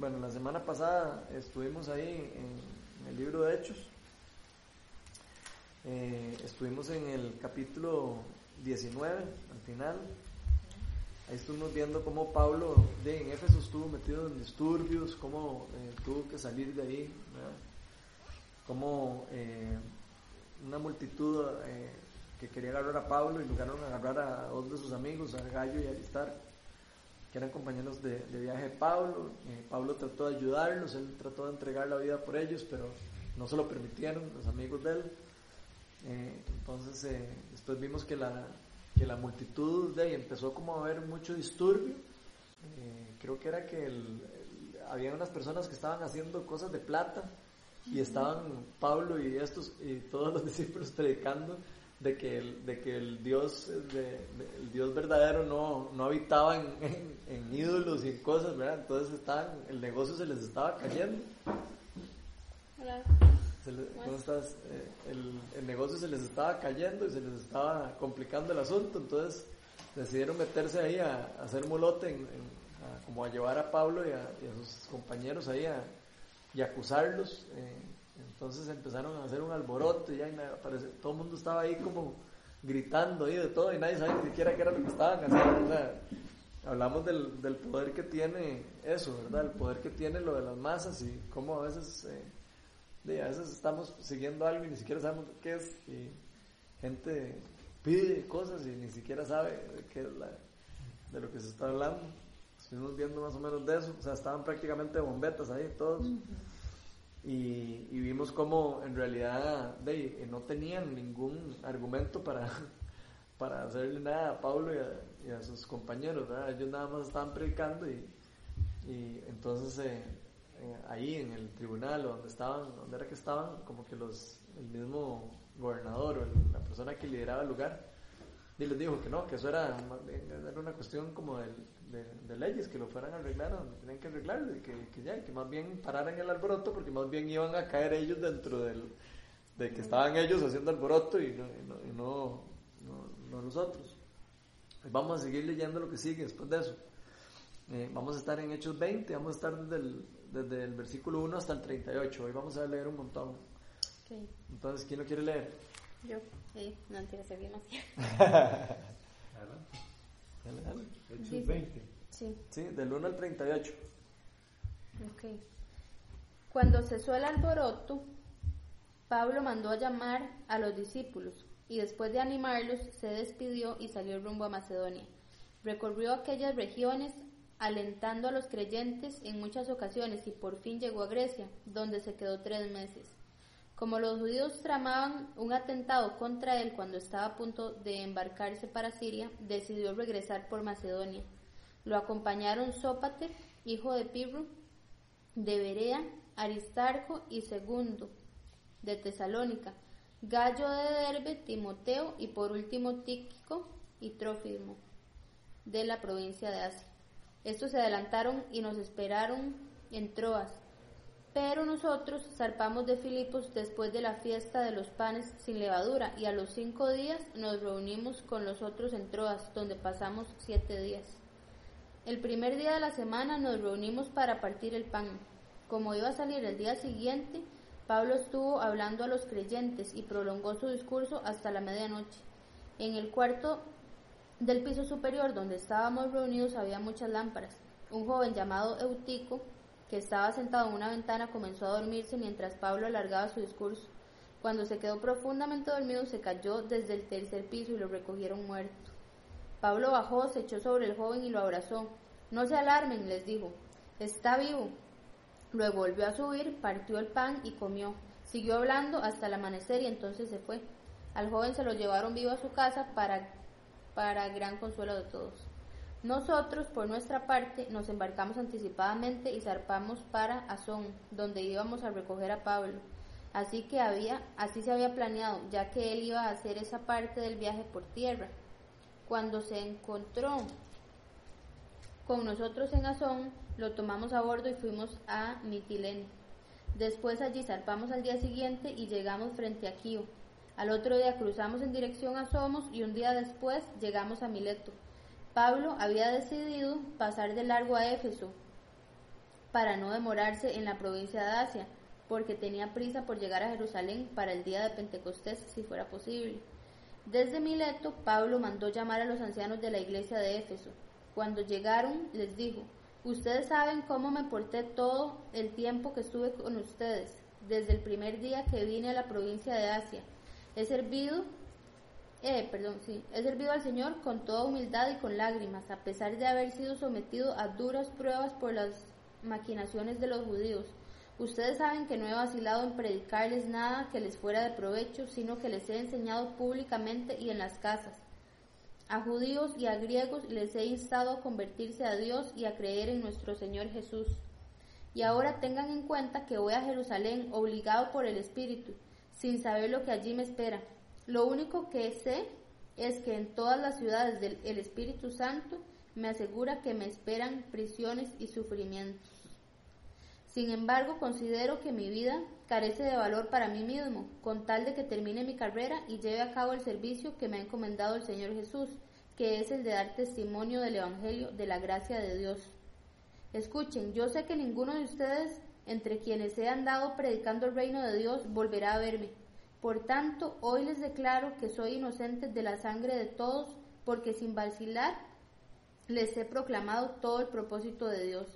bueno, la semana pasada estuvimos ahí en, el libro de Hechos. Eh, estuvimos en el capítulo 19, al final. Ahí estuvimos viendo cómo Pablo en Éfeso estuvo metido en disturbios, cómo eh, tuvo que salir de ahí, cómo eh, una multitud que quería agarrar a Pablo y lograron agarrar a dos de sus amigos, a Gallo y a Aristar que eran compañeros de, viaje de Pablo. Eh, Pablo trató de ayudarlos, él trató de entregar la vida por ellos, pero no se lo permitieron los amigos de él. Eh, entonces eh, después vimos que la, que la multitud de ahí empezó como a haber mucho disturbio. creo que era que había unas personas que estaban haciendo cosas de plata y estaban Pablo y estos y todos los discípulos predicando de que el, de que el Dios de, el Dios verdadero no, no habitaba en, en, ídolos y en cosas, ¿verdad? Entonces estaban, el negocio se les estaba cayendo. Hola. ¿Cómo estás? Eh, el, el, negocio se les estaba cayendo y se les estaba complicando el asunto, entonces decidieron meterse ahí a, hacer molote, como a llevar a Pablo y a, sus compañeros ahí a, y acusarlos. Eh, entonces empezaron a hacer un alboroto y ya parece, todo el mundo estaba ahí como gritando y de todo y nadie sabía ni siquiera qué era lo que estaban haciendo. O sea, hablamos del, del, poder que tiene eso, ¿verdad? El poder que tiene lo de las masas y cómo a veces, eh, a veces estamos siguiendo algo y ni siquiera sabemos qué es y gente pide cosas y ni siquiera sabe de qué es la, de lo que se está hablando. Estuvimos viendo más o menos de eso, o sea, estaban prácticamente bombetas ahí todos. Y, vimos como en realidad de, no tenían ningún argumento para, para hacerle nada a Pablo y a, sus compañeros, ellos nada más estaban predicando y, y entonces eh, eh, ahí en el tribunal donde estaban, donde era que estaban, como que los, el mismo gobernador o la persona que lideraba el lugar, y les dijo que no, que eso era, era una cuestión como del, de, leyes que lo fueran a arreglar donde tenían que arreglarlo y que, que, ya, que más bien pararan el alboroto porque más bien iban a caer ellos dentro del, de que estaban ellos haciendo alboroto y no, y no, no, nosotros. Vamos a seguir leyendo lo que sigue después de eso. Eh, vamos a estar en Hechos 20, vamos a estar desde el, desde el versículo 1 hasta el 38. Hoy vamos a leer un montón. Entonces, ¿quién lo quiere leer? Yo, sí, no quiero ser bien Hechos 20. Sí. Sí, del 1 al 38. Ok. Cuando cesó el alboroto, Pablo mandó a llamar a los discípulos y después de animarlos se despidió y salió rumbo a Macedonia. Recorrió aquellas regiones alentando a los creyentes en muchas ocasiones y por fin llegó a Grecia, donde se quedó tres meses. Como los judíos tramaban un atentado contra él cuando estaba a punto de embarcarse para Siria, decidió regresar por Macedonia. Lo acompañaron Sópater, hijo de Pirro, de Berea, Aristarco y Segundo, de Tesalónica, Gallo de Derbe, Timoteo y por último Tíquico y Trófimo, de la provincia de Asia. Estos se adelantaron y nos esperaron en Troas pero nosotros zarpamos de Filipos después de la fiesta de los panes sin levadura y a los cinco días nos reunimos con los otros en Troas, donde pasamos siete días. El primer día de la semana nos reunimos para partir el pan. Como iba a salir el día siguiente, Pablo estuvo hablando a los creyentes y prolongó su discurso hasta la medianoche. En el cuarto del piso superior donde estábamos reunidos había muchas lámparas. Un joven llamado Eutico que estaba sentado en una ventana, comenzó a dormirse mientras Pablo alargaba su discurso. Cuando se quedó profundamente dormido, se cayó desde el tercer piso y lo recogieron muerto. Pablo bajó, se echó sobre el joven y lo abrazó. No se alarmen, les dijo. Está vivo. Luego volvió a subir, partió el pan y comió. Siguió hablando hasta el amanecer y entonces se fue. Al joven se lo llevaron vivo a su casa para, para gran consuelo de todos. Nosotros, por nuestra parte, nos embarcamos anticipadamente y zarpamos para Azón, donde íbamos a recoger a Pablo. Así que había, así se había planeado, ya que él iba a hacer esa parte del viaje por tierra. Cuando se encontró con nosotros en Azón, lo tomamos a bordo y fuimos a Mitilene. Después allí zarpamos al día siguiente y llegamos frente a Kio. Al otro día cruzamos en dirección a Somos y un día después llegamos a Mileto. Pablo había decidido pasar de largo a Éfeso, para no demorarse en la provincia de Asia, porque tenía prisa por llegar a Jerusalén para el día de Pentecostés, si fuera posible. Desde Mileto, Pablo mandó llamar a los ancianos de la iglesia de Éfeso. Cuando llegaron, les dijo, Ustedes saben cómo me porté todo el tiempo que estuve con ustedes, desde el primer día que vine a la provincia de Asia. He servido, eh, perdón, sí, he servido al Señor con toda humildad y con lágrimas, a pesar de haber sido sometido a duras pruebas por las maquinaciones de los judíos. Ustedes saben que no he vacilado en predicarles nada que les fuera de provecho, sino que les he enseñado públicamente y en las casas. A judíos y a griegos les he instado a convertirse a Dios y a creer en nuestro Señor Jesús. Y ahora tengan en cuenta que voy a Jerusalén obligado por el Espíritu, sin saber lo que allí me espera. Lo único que sé es que en todas las ciudades del Espíritu Santo me asegura que me esperan prisiones y sufrimientos. Sin embargo, considero que mi vida carece de valor para mí mismo, con tal de que termine mi carrera y lleve a cabo el servicio que me ha encomendado el Señor Jesús, que es el de dar testimonio del Evangelio de la gracia de Dios. Escuchen, yo sé que ninguno de ustedes, entre quienes he andado predicando el reino de Dios, volverá a verme. Por tanto, hoy les declaro que soy inocente de la sangre de todos, porque sin vacilar les he proclamado todo el propósito de Dios.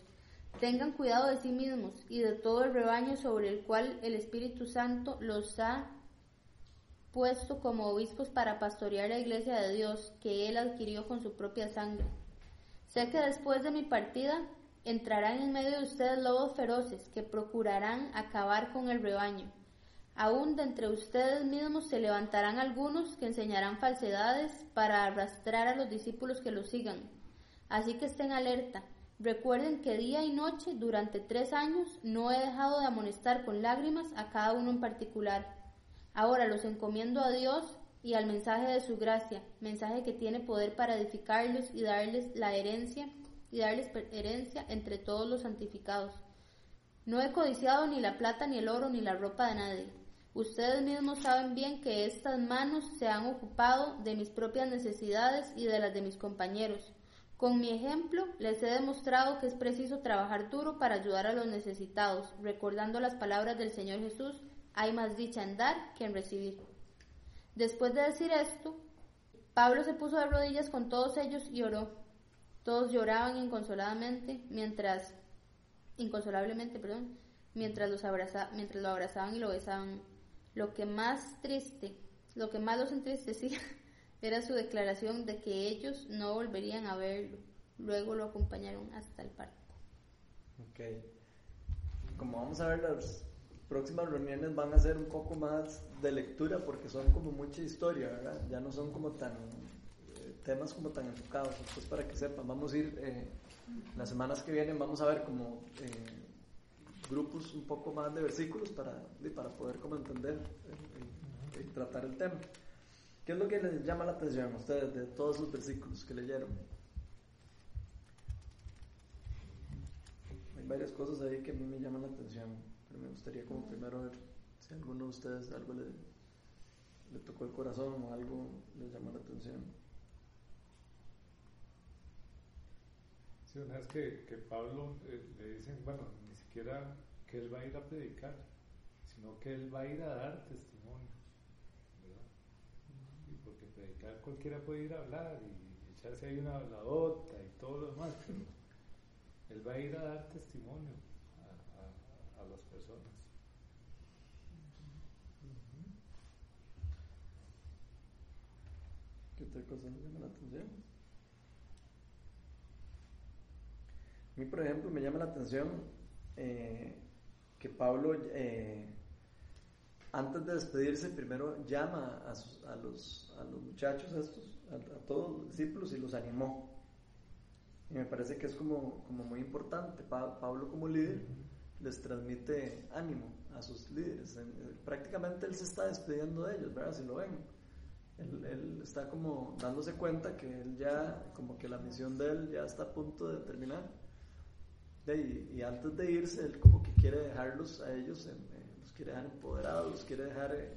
Tengan cuidado de sí mismos y de todo el rebaño sobre el cual el Espíritu Santo los ha puesto como obispos para pastorear la iglesia de Dios que Él adquirió con su propia sangre. Sé que después de mi partida entrarán en medio de ustedes lobos feroces que procurarán acabar con el rebaño. Aún de entre ustedes mismos se levantarán algunos que enseñarán falsedades para arrastrar a los discípulos que los sigan. Así que estén alerta Recuerden que día y noche durante tres años no he dejado de amonestar con lágrimas a cada uno en particular. Ahora los encomiendo a Dios y al mensaje de su gracia, mensaje que tiene poder para edificarlos y darles la herencia y darles herencia entre todos los santificados. No he codiciado ni la plata, ni el oro, ni la ropa de nadie. Ustedes mismos saben bien que estas manos se han ocupado de mis propias necesidades y de las de mis compañeros. Con mi ejemplo, les he demostrado que es preciso trabajar duro para ayudar a los necesitados, recordando las palabras del Señor Jesús, hay más dicha en dar que en recibir. Después de decir esto, Pablo se puso de rodillas con todos ellos y oró. Todos lloraban inconsoladamente mientras, inconsolablemente, perdón, mientras, los mientras lo abrazaban y lo besaban. Lo que más triste, lo que más los entristecía era su declaración de que ellos no volverían a verlo. Luego lo acompañaron hasta el parque. Ok. Como vamos a ver, las próximas reuniones van a ser un poco más de lectura porque son como mucha historia, ¿verdad? Ya no son como tan eh, temas como tan enfocados. Entonces, para que sepan, vamos a ir eh, las semanas que vienen, vamos a ver como eh, grupos un poco más de versículos para, para poder como entender y tratar el tema. ¿Qué es lo que les llama la atención a ustedes de todos los versículos que leyeron? Hay varias cosas ahí que a mí me llaman la atención, pero me gustaría como primero ver si a alguno de ustedes algo le, le tocó el corazón o algo les llama la atención. Sí, una vez que, que Pablo eh, le dicen, bueno, que él va a ir a predicar, sino que él va a ir a dar testimonio predicar cualquiera puede ir a hablar y echarse ahí una habladota y todo lo demás, pero él va a ir a dar testimonio a, a, las personas. ¿Qué otra cosa me llama la atención? A mí, por ejemplo, me llama la atención eh, que Pablo eh, antes de despedirse, primero llama a, a, los, a los, muchachos, estos, a, todos los discípulos y los animó. Y me parece que es como, como muy importante. Pablo como líder les transmite ánimo a sus líderes. prácticamente él se está despidiendo de ellos, ¿verdad? Si lo ven. Él, él, está como dándose cuenta que él ya, como que la misión de él ya está a punto de terminar. Y, y antes de irse, él como que quiere dejarlos a ellos en, quiere dejar empoderados, los quiere dejar eh,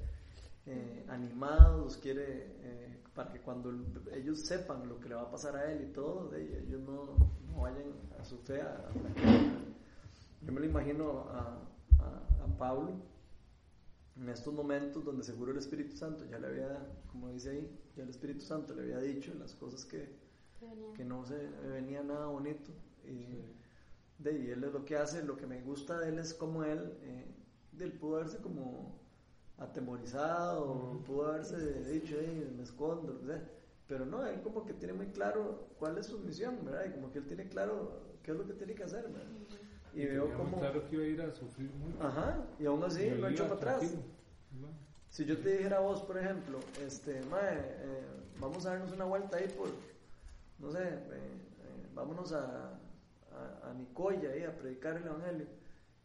eh, animados, los quiere eh, para que cuando ellos sepan lo que le va a pasar a él y todo, de ellos no, no vayan a su fe a, yo me lo imagino a, a, a Pablo en estos momentos donde seguro el Espíritu Santo ya le había, como dice ahí, ya el Espíritu Santo le había dicho las cosas que, que no se venía nada bonito. Y de ahí él es lo que hace, lo que me gusta de él es como él, eh, del pudo haberse como atemorizado, pudo haberse dicho, hey, me escondo, lo que sea. Pero no, él como que tiene muy claro cuál es su misión, ¿verdad? Y como que él tiene claro qué es lo que tiene que hacer, ¿verdad? Y, veo como... Claro que iba a ir a sufrir mucho. Ajá, y aún así lo hecho para atrás. Si yo te dijera a vos, por ejemplo, este, mae, eh, vamos a darnos una vuelta ahí por, no sé, eh, eh, vámonos a, a, a, Nicoya ahí a predicar el Evangelio.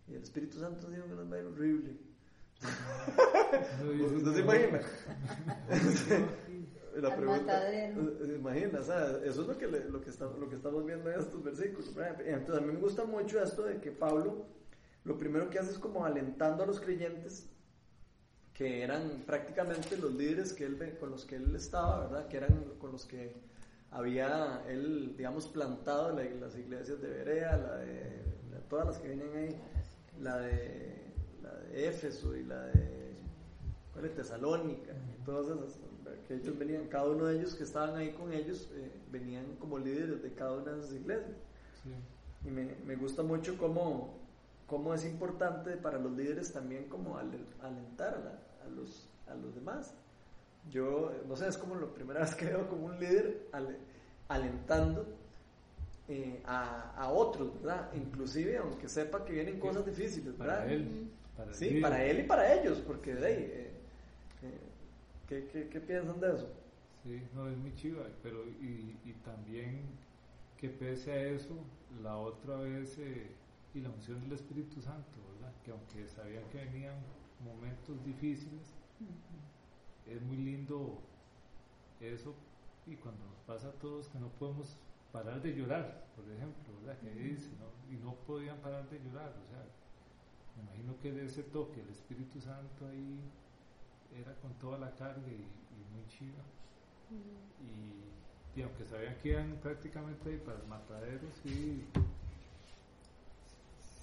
Y el Espíritu Santo dijo que nos va a ir horrible. ¿No se imagina? la pregunta, imagina, o sea, eso es lo que, lo, que está, lo que estamos viendo en estos versículos. Entonces a mí me gusta mucho esto de que Pablo lo primero que hace es como alentando a los creyentes que eran prácticamente los líderes que él, con los que él estaba, ¿verdad? Que eran con los que había él, digamos, plantado las iglesias de Berea, la de, todas las que vienen ahí, la de, la de Éfeso y la de, ¿cuál es? Tesalónica, y todas esas, que ellos venían, cada uno de ellos que estaban ahí con ellos, eh, venían como líderes de cada una de esas iglesias. Y me, me gusta mucho cómo, cómo es importante para los líderes también como alentar a, los, a los demás. Yo, no sé, es como la primera vez que veo como un líder alentando eh, a, a, otros, ¿verdad? Inclusive aunque sepa que vienen cosas difíciles, ¿verdad? Para él. Para sí, para él y para ellos, porque de ahí, eh, eh, ¿qué, qué, qué, piensan de eso? Sí, no, es muy chiva, pero y, y también que pese a eso, la otra vez y la unción del Espíritu Santo, ¿verdad? Que aunque sabían que venían momentos difíciles, es muy lindo eso y cuando nos pasa a todos que no podemos parar de llorar, por ejemplo, ¿verdad? Que dice, ¿no? Y no podían parar de llorar, o sea, me imagino que ese toque, el Espíritu Santo ahí era con toda la carga y, muy chiva. y, y, aunque sabían que iban prácticamente ahí para el matadero, sí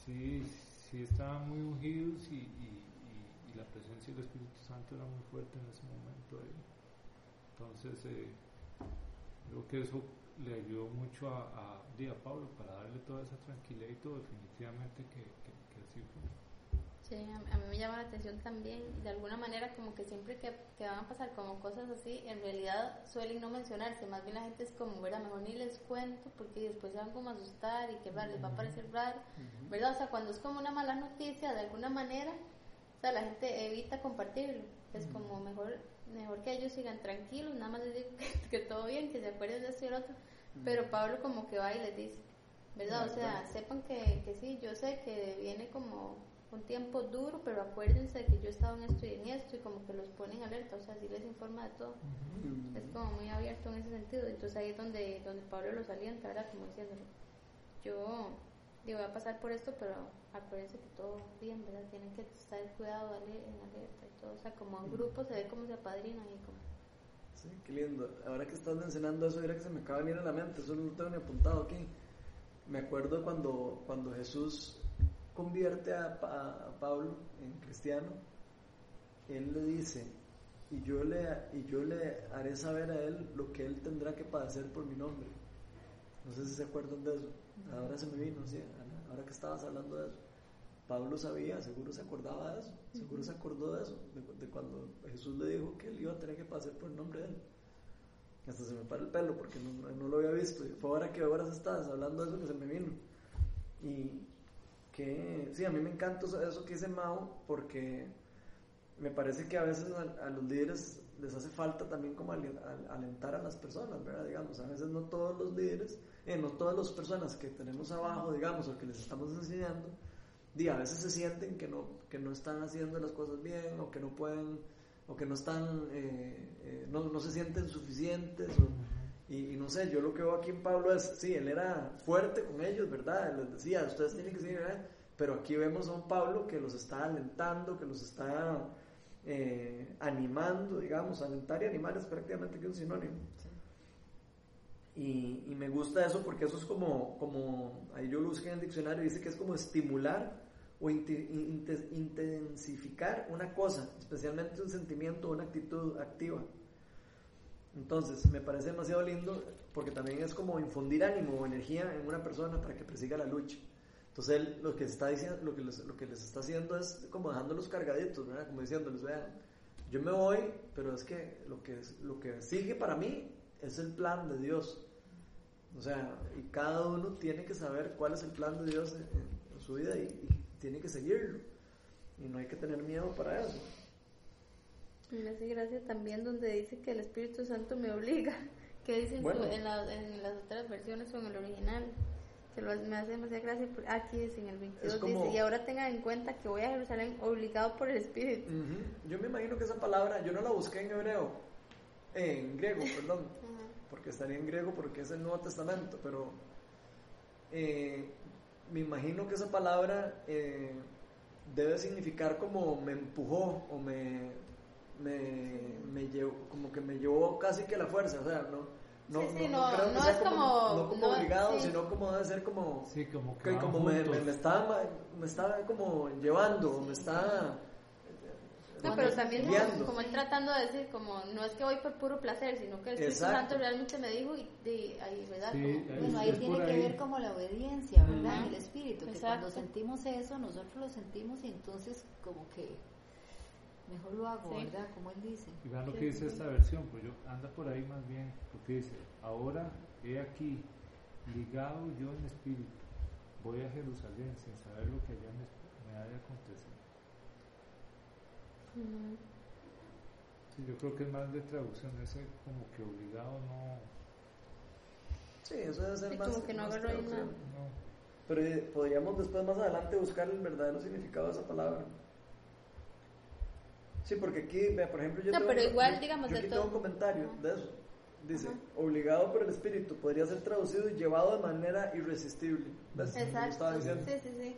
sí, sí estaban muy ungidos y, la presencia del Espíritu Santo era muy fuerte en ese momento. Ahí. Entonces, eh, creo que eso le ayudó mucho a, a, a, Pablo para darle toda esa tranquilidad y todo, definitivamente que, que, que así fue. Sí, a, mí me llama la atención también, de alguna manera como que siempre que, que, van a pasar como cosas así, en realidad suelen no mencionarse, más bien la gente es como, ¿verdad? Mejor ni les cuento porque después se van como a asustar y que les va a parecer raro, ¿verdad? O sea, cuando es como una mala noticia, de alguna manera, o sea, la gente evita compartirlo, es como mejor mejor que ellos sigan tranquilos, nada más les digo que, todo bien, que se acuerden de esto y el otro, pero Pablo como que va y les dice, ¿verdad? O sea, sepan que, que sí, yo sé que viene como un tiempo duro, pero acuérdense que yo he estado en esto y en esto y como que los ponen alerta, o sea, sí les informa de todo. Es como muy abierto en ese sentido. Entonces ahí es donde, donde Pablo los alienta, ¿verdad? Como diciéndole, yo digo, voy a pasar por esto, pero acuérdense que todo bien, ¿verdad? Tienen que estar cuidado, darle en alerta y todo. O sea, como en grupo se ve como se apadrinan y como... Sí, qué lindo. Ahora que estás mencionando eso, mira que se me acaba de venir a la mente, eso no lo tengo ni apuntado aquí. Me acuerdo cuando, cuando Jesús convierte a, Pablo en cristiano, él le dice, y yo le, y yo le haré saber a él lo que él tendrá que padecer por mi nombre. No sé si se acuerdan de eso. Ahora se me vino, ¿sí? Ahora que estabas hablando de eso. Pablo sabía, seguro se acordaba de eso, seguro se acordó de eso, de, cuando Jesús le dijo que él iba a tener que padecer por el nombre de él. Hasta se me para el pelo porque no, no lo había visto. Y fue ahora que ahora estás hablando de eso que se me vino. Y, que sí, a mí me encanta eso que dice Mao porque me parece que a veces a, los líderes les hace falta también como alentar a las personas, ¿verdad? Digamos, a veces no todos los líderes, eh, no todas las personas que tenemos abajo, digamos, o que les estamos enseñando, a veces se sienten que no, que no están haciendo las cosas bien o que no pueden, o que no están, eh, eh, no, no, se sienten suficientes y, no sé, yo lo que veo aquí en Pablo es, sí, él era fuerte con ellos, ¿verdad? Les decía, ustedes tienen que seguir, ¿verdad? Pero aquí vemos a un Pablo que los está alentando, que los está animando, digamos, alentar y animar es prácticamente que un sinónimo. Y, y, me gusta eso porque eso es como, como, ahí yo lo busqué en el diccionario, dice que es como estimular o intensificar una cosa, especialmente un sentimiento o una actitud activa. Entonces, me parece demasiado lindo porque también es como infundir ánimo o energía en una persona para que persiga la lucha. Entonces, él lo que, está diciendo, lo que, les, lo que les está haciendo es como dejándolos cargaditos, ¿verdad? Como diciéndoles, vean, yo me voy, pero es que lo que, lo que sigue para mí es el plan de Dios. O sea, y cada uno tiene que saber cuál es el plan de Dios en, su vida y, tiene que seguirlo. Y no hay que tener miedo para eso. Me hace gracia también donde dice que el Espíritu Santo me obliga, que dice en, las otras versiones o en el original, que me hace demasiada gracia, aquí dice en el 22, dice, y ahora tengan en cuenta que voy a Jerusalén obligado por el Espíritu. Yo me imagino que esa palabra, yo no la busqué en hebreo, en griego, perdón porque estaría en griego porque es el Nuevo Testamento, pero eh, me imagino que esa palabra eh, debe significar como me empujó o me, me, llevó, como que me llevó casi que la fuerza, o sea, no, no, no, creo que sea como, no como obligado, sino como debe ser como, sí, como, que, como me, me, estaba, me estaba como llevando, me está no, pero también como, él tratando de decir, como no es que voy por puro placer, sino que el Espíritu Santo realmente me dijo y de, ahí, ¿verdad? bueno, ahí tiene que ver como la obediencia, ¿verdad? El Espíritu, que cuando sentimos eso, nosotros lo sentimos y entonces como que mejor lo hago, ¿verdad? Como él dice. Y vean lo que dice esta versión, pues yo anda por ahí más bien, porque dice, ahora he aquí, ligado yo en espíritu, voy a Jerusalén sin saber lo que allá me, me ha de Sí, yo creo que es más de traducción, ese como que obligado no. Sí, eso debe ser más. Como que no traducción. No. Pero eh, podríamos después más adelante buscar el verdadero significado de esa palabra. Sí, porque aquí, por ejemplo, yo, no, tengo, pero igual, digamos, yo aquí tengo un comentario de eso. Dice, obligado por el espíritu, podría ser traducido y llevado de manera irresistible. Exacto. Sí, sí, sí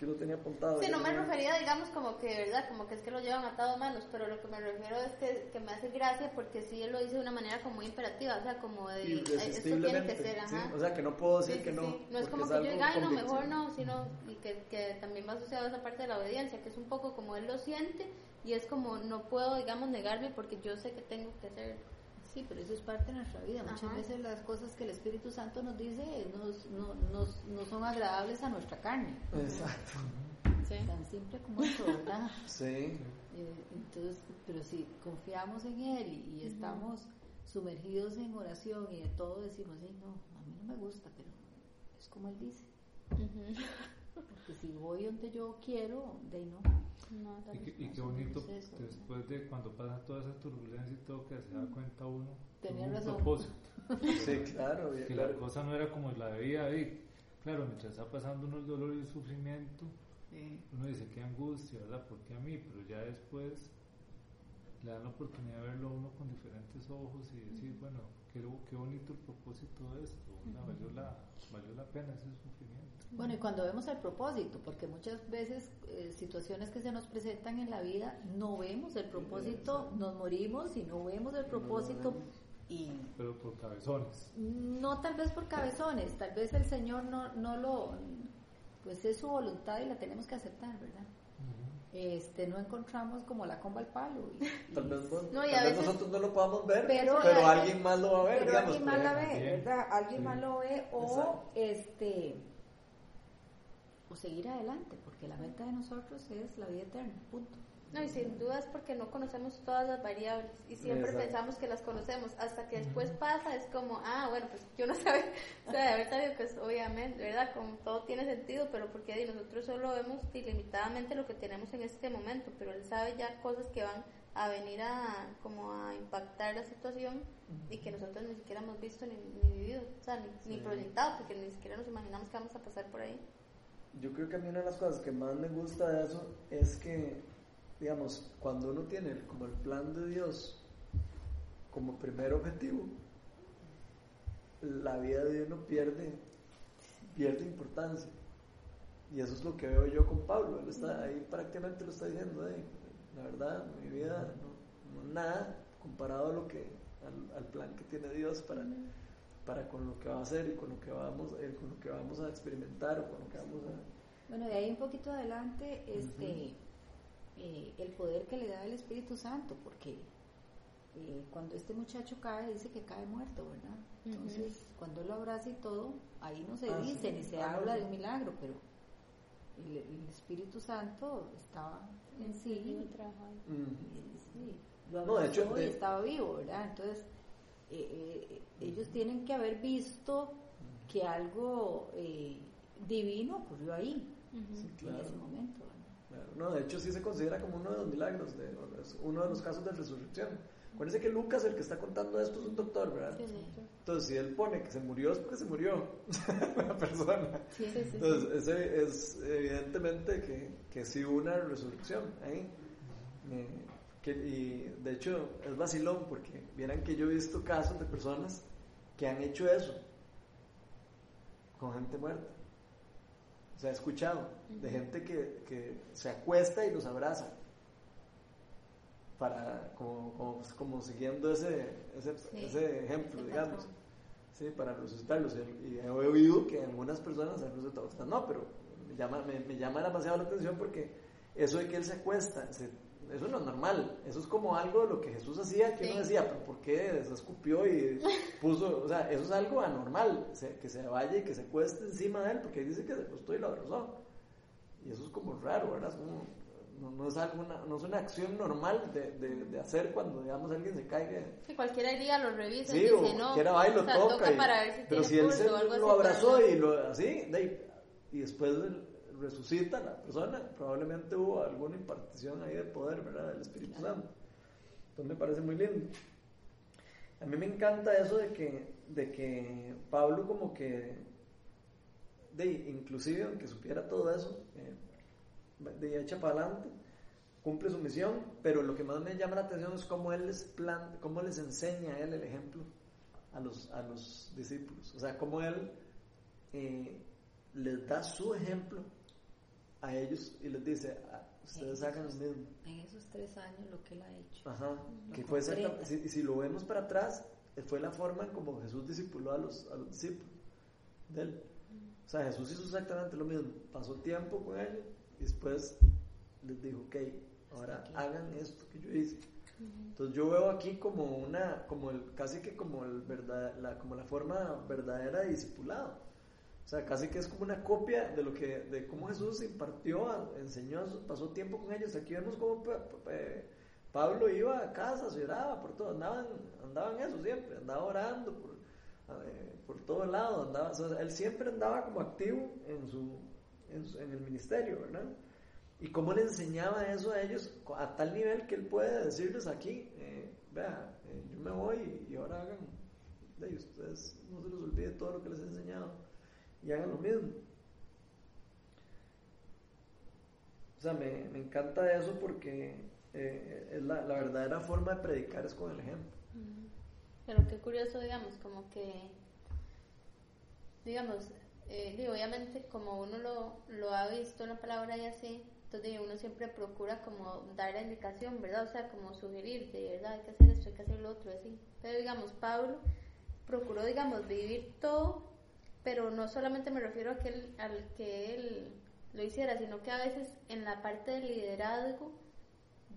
que lo tenía apuntado. Sí, no me refería, digamos, como que, ¿verdad? Como que es que lo llevan atado a manos, pero lo que me refiero es que, que me hace gracia porque sí él lo dice de una manera como muy imperativa, o sea, como de, esto tiene que ser, ajá. o sea, que no puedo decir que no. No es como que yo diga, ay, no, mejor no, sino, y que, que también va asociado a esa parte de la obediencia, que es un poco como él lo siente y es como, no puedo, digamos, negarme porque yo sé que tengo que hacer Sí, pero eso es parte de nuestra vida. Muchas veces las cosas que el Espíritu Santo nos dice nos, no, nos, no son agradables a nuestra carne. Exacto. Tan simple como eso, ¿verdad? Sí. Eh, entonces, pero si confiamos en Él y, estamos sumergidos en oración y de todo, decimos, sí, no, a mí no me gusta, pero es como Él dice. Porque si voy donde yo quiero, de ahí no y, qué bonito después de cuando pasa toda esa turbulencia y todo que se da cuenta uno tenía un propósito. Sí claro que la cosa no era como la veía ahí. Claro mientras está pasando uno el dolor y el sufrimiento uno dice qué angustia verdad porque a mí pero ya después le dan la oportunidad de verlo uno con diferentes ojos y decir bueno qué, qué bonito el propósito de esto valió la valió la pena ese sufrimiento bueno, y cuando vemos el propósito, porque muchas veces eh, situaciones que se nos presentan en la vida, no vemos el propósito, nos morimos y no vemos el propósito. Y Pero por cabezones. No tal vez por cabezones, tal vez el Señor no, no lo... Pues es su voluntad y la tenemos que aceptar, ¿verdad? Este no encontramos como la comba al palo. Y, tal vez, nosotros no lo podamos ver, pero, alguien más lo va a ver. Pero alguien más la ve, ¿verdad? Alguien más lo ve o este o seguir adelante, porque la meta de nosotros es la vida eterna, punto. No, y sin duda es porque no conocemos todas las variables y siempre pensamos que las conocemos, hasta que después pasa, es como, ah, bueno, pues yo no sabía, o sea, de haber sabido, pues obviamente, ¿verdad? Como todo tiene sentido, pero porque nosotros solo vemos ilimitadamente lo que tenemos en este momento, pero él sabe ya cosas que van a venir a, como a impactar la situación y que nosotros ni siquiera hemos visto ni, vivido, o sea, ni, ni proyectado, porque ni siquiera nos imaginamos que vamos a pasar por ahí. Yo creo que a mí una de las cosas que más me gusta de eso es que, digamos, cuando uno tiene como el plan de Dios como primer objetivo, la vida de uno pierde, pierde importancia. Y eso es lo que veo yo con Pablo. Él está ahí prácticamente lo está diciendo. la verdad, mi vida no, nada comparado a lo que, al, plan que tiene Dios para, para con lo que va a hacer y con lo que vamos, eh, con lo que vamos a experimentar o con lo que vamos a... Bueno, de ahí un poquito adelante, este, eh, el poder que le da el Espíritu Santo, porque eh, cuando este muchacho cae, dice que cae muerto, ¿verdad? Entonces, cuando lo abraza y todo, ahí no se Ah, dice sí. ni se Ah, habla no. del milagro, pero el, el Espíritu Santo estaba en sí, y, Ujú. sí, lo No, de abrazó hecho, y de- estaba vivo, ¿verdad? Entonces, eh, eh, ellos tienen que haber visto que algo eh, divino ocurrió ahí, Sí, en ese momento. No, de hecho sí se considera como uno de los milagros, de, es uno de los casos de resurrección. Acuérdense que Lucas, el que está contando esto, es un doctor, ¿verdad? Sí. Entonces, si él pone que se murió, es porque se murió la persona. Sí, sí, sí. Entonces, ese es evidentemente que, que sí hubo una resurrección ahí. Eh, que, y de hecho, es vacilón, porque vieran que yo he visto casos de personas que han hecho eso con gente muerta. O sea, he escuchado de gente que, que se acuesta y los abraza. Para, como, como, como siguiendo ese, ese, Sí, ese ejemplo, digamos. Sí, para resucitarlos. Y, y he oído que algunas personas han resucitado, otras no, pero me llama, me, me llama demasiado la atención porque eso de que él se acuesta, se- eso no es normal. Eso es como algo de lo que Jesús hacía, que Sí. uno decía, pero ¿por qué se escupió y puso? O sea, eso es algo anormal, que se vaya y que se cueste encima de él, porque dice que se acostó y lo abrazó. Y eso es como raro, ¿verdad? Es como- no, no es algo, una- no es una acción normal de, de, de hacer cuando, digamos, alguien se caiga. Que cualquier día lo revisa Sí, y dice no. quiera va y lo o sea, toca. y- para ver si pero si él se lo abrazó y lo así, y después resucita la persona, probablemente hubo alguna impartición ahí de poder, ¿verdad? Del Espíritu Santo. Entonces me parece muy lindo. A mí me encanta eso de que, de que Pablo como que, de, inclusive aunque supiera todo eso, eh, de echa para adelante, cumple su misión, pero lo que más me llama la atención es cómo él les plan, cómo les enseña a él el ejemplo a los, a los discípulos. O sea, cómo él eh, les da su ejemplo a ellos y les dice, "Ah, ustedes hagan lo mismo. En esos tres años lo que él ha hecho. Ajá, que exacta- concreta. si, si lo vemos para atrás, fue la forma en como Jesús discipuló a los, a los discípulos de él. O sea, Jesús hizo exactamente lo mismo, pasó tiempo con ellos y después les dijo, ok, ahora hagan esto que yo hice. Entonces yo veo aquí como una, como el, casi que como el verdad, la, como la forma verdadera de discipulado. O sea, casi que es como una copia de lo que, de cómo Jesús impartió, enseñó, pasó tiempo con ellos. Aquí vemos cómo Pa- eh, Pablo iba a casa, se oraba por todo, andaban, andaban eso siempre, andaba orando por, eh, por todo lado, andaba, o sea, él siempre andaba como activo en su, en, su- en el ministerio, ¿verdad? Y cómo le enseñaba eso a ellos a tal nivel que él puede decirles aquí, eh, vea, eh, yo me voy y ahora hagan, de ustedes no se les olvide todo lo que les he enseñado y hagan lo mismo. O sea, me, me encanta eso porque eh, es la, la verdadera forma de predicar es con el ejemplo. Pero qué curioso, digamos, como que, digamos, eh, obviamente como uno lo, lo ha visto en la palabra y así, entonces uno siempre procura como dar la indicación, ¿verdad? O sea, como sugerir, de verdad, hay que hacer esto, hay que hacer lo otro, así. Pero digamos, Pablo procuró, digamos, vivir todo, pero no solamente me refiero a que él, al que él lo hiciera, sino que a veces en la parte del liderazgo,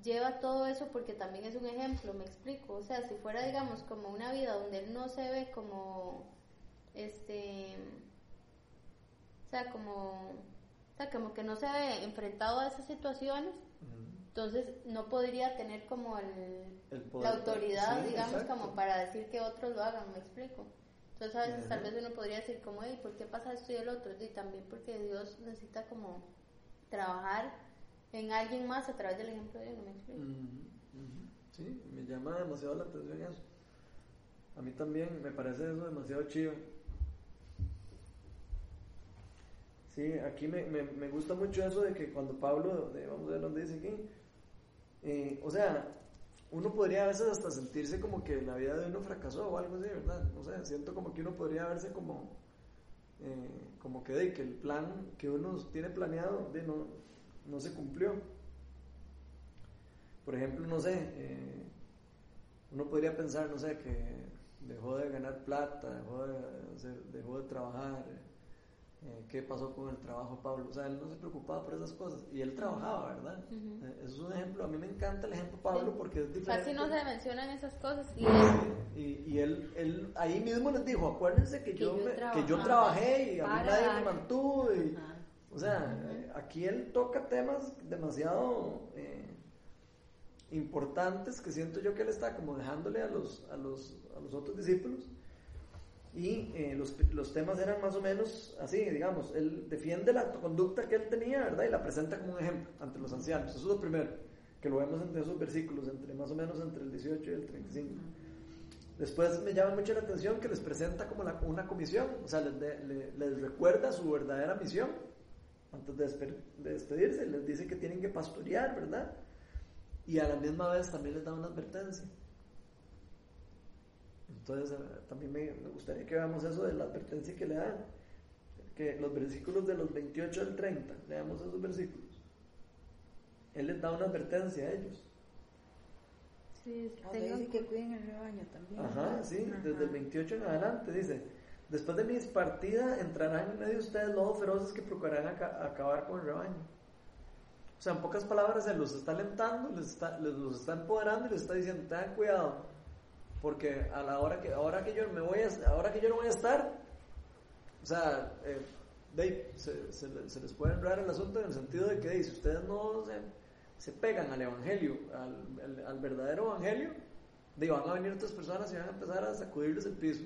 lleva todo eso porque también es un ejemplo, me explico. O sea, si fuera, digamos, como una vida donde él no se ve como, este, o sea, como, o sea, como que no se ve enfrentado a esas situaciones, entonces no podría tener como el, El la autoridad, Sí, digamos, exacto. como para decir que otros lo hagan, me explico. Entonces a veces tal Ajá. vez uno podría decir como, hey, ¿por qué pasa esto y el otro? Y también porque Dios necesita como trabajar en alguien más a través del ejemplo de uno, me explico. Ujú, ujú. Sí, me llama demasiado la atención eso. A mí también me parece eso demasiado chido. Sí, aquí me, me, me gusta mucho eso de que cuando Pablo, de- vamos a ver dónde dice aquí, eh, o sea, uno podría a veces hasta sentirse como que la vida de uno fracasó o algo así, ¿verdad? No sé, siento como que uno podría verse como, eh, como que, que el plan que uno tiene planeado de, no, no se cumplió. Por ejemplo, no sé, eh, uno podría pensar, no sé, que dejó de ganar plata, dejó de, dejó de trabajar, eh, qué pasó con el trabajo Pablo. O sea, él no se preocupaba por esas cosas y él trabajaba, ¿verdad? Ujú. Eh, Eso es un ejemplo, a mí me encanta el ejemplo Pablo porque es diferente. Casi no se mencionan esas cosas y Sí, Y, y él, él ahí mismo les dijo, acuérdense que, Que yo, yo me- que yo trabajé y a mí nadie me mantuvo. Y, Ajá. o sea, eh, aquí él toca temas demasiado eh, importantes que siento yo que él está como dejándole a los, a los, a los otros discípulos. Y eh, los, los temas eran más o menos así, digamos, él defiende la conducta que él tenía, ¿verdad? Y la presenta como un ejemplo ante los ancianos. Eso es lo primero, que lo vemos entre esos versículos, entre más o menos entre el 18 y el 35. Después me llama mucho la atención que les presenta como la- una comisión, o sea, les, de- le- les recuerda su verdadera misión antes de, despe- de despedirse, les dice que tienen que pastorear, ¿verdad? Y a la misma vez también les da una advertencia. Entonces, eh, también me, me gustaría que veamos eso de la advertencia que le dan. Que los versículos de los 28 al 30, leamos esos versículos. Él les da una advertencia a ellos. Sí, O sea, tengan dice que cuiden el rebaño también. Ajá, sí, Ajá. desde el 28 en adelante dice, después de mi partida entrarán en medio de ustedes lobos feroces que procurarán aca- acabar con el rebaño. O sea, en pocas palabras, se los está alentando, les está, les los está empoderando y les está diciendo, tengan cuidado, porque a la hora que, ahora que yo me voy a, ahora que yo no voy a estar, o sea, eh, de se, se le- se les puede enredar el asunto en el sentido de que si ustedes no se, se pegan al evangelio, al, al- al verdadero evangelio, de van a venir otras personas y van a empezar a sacudirles el piso.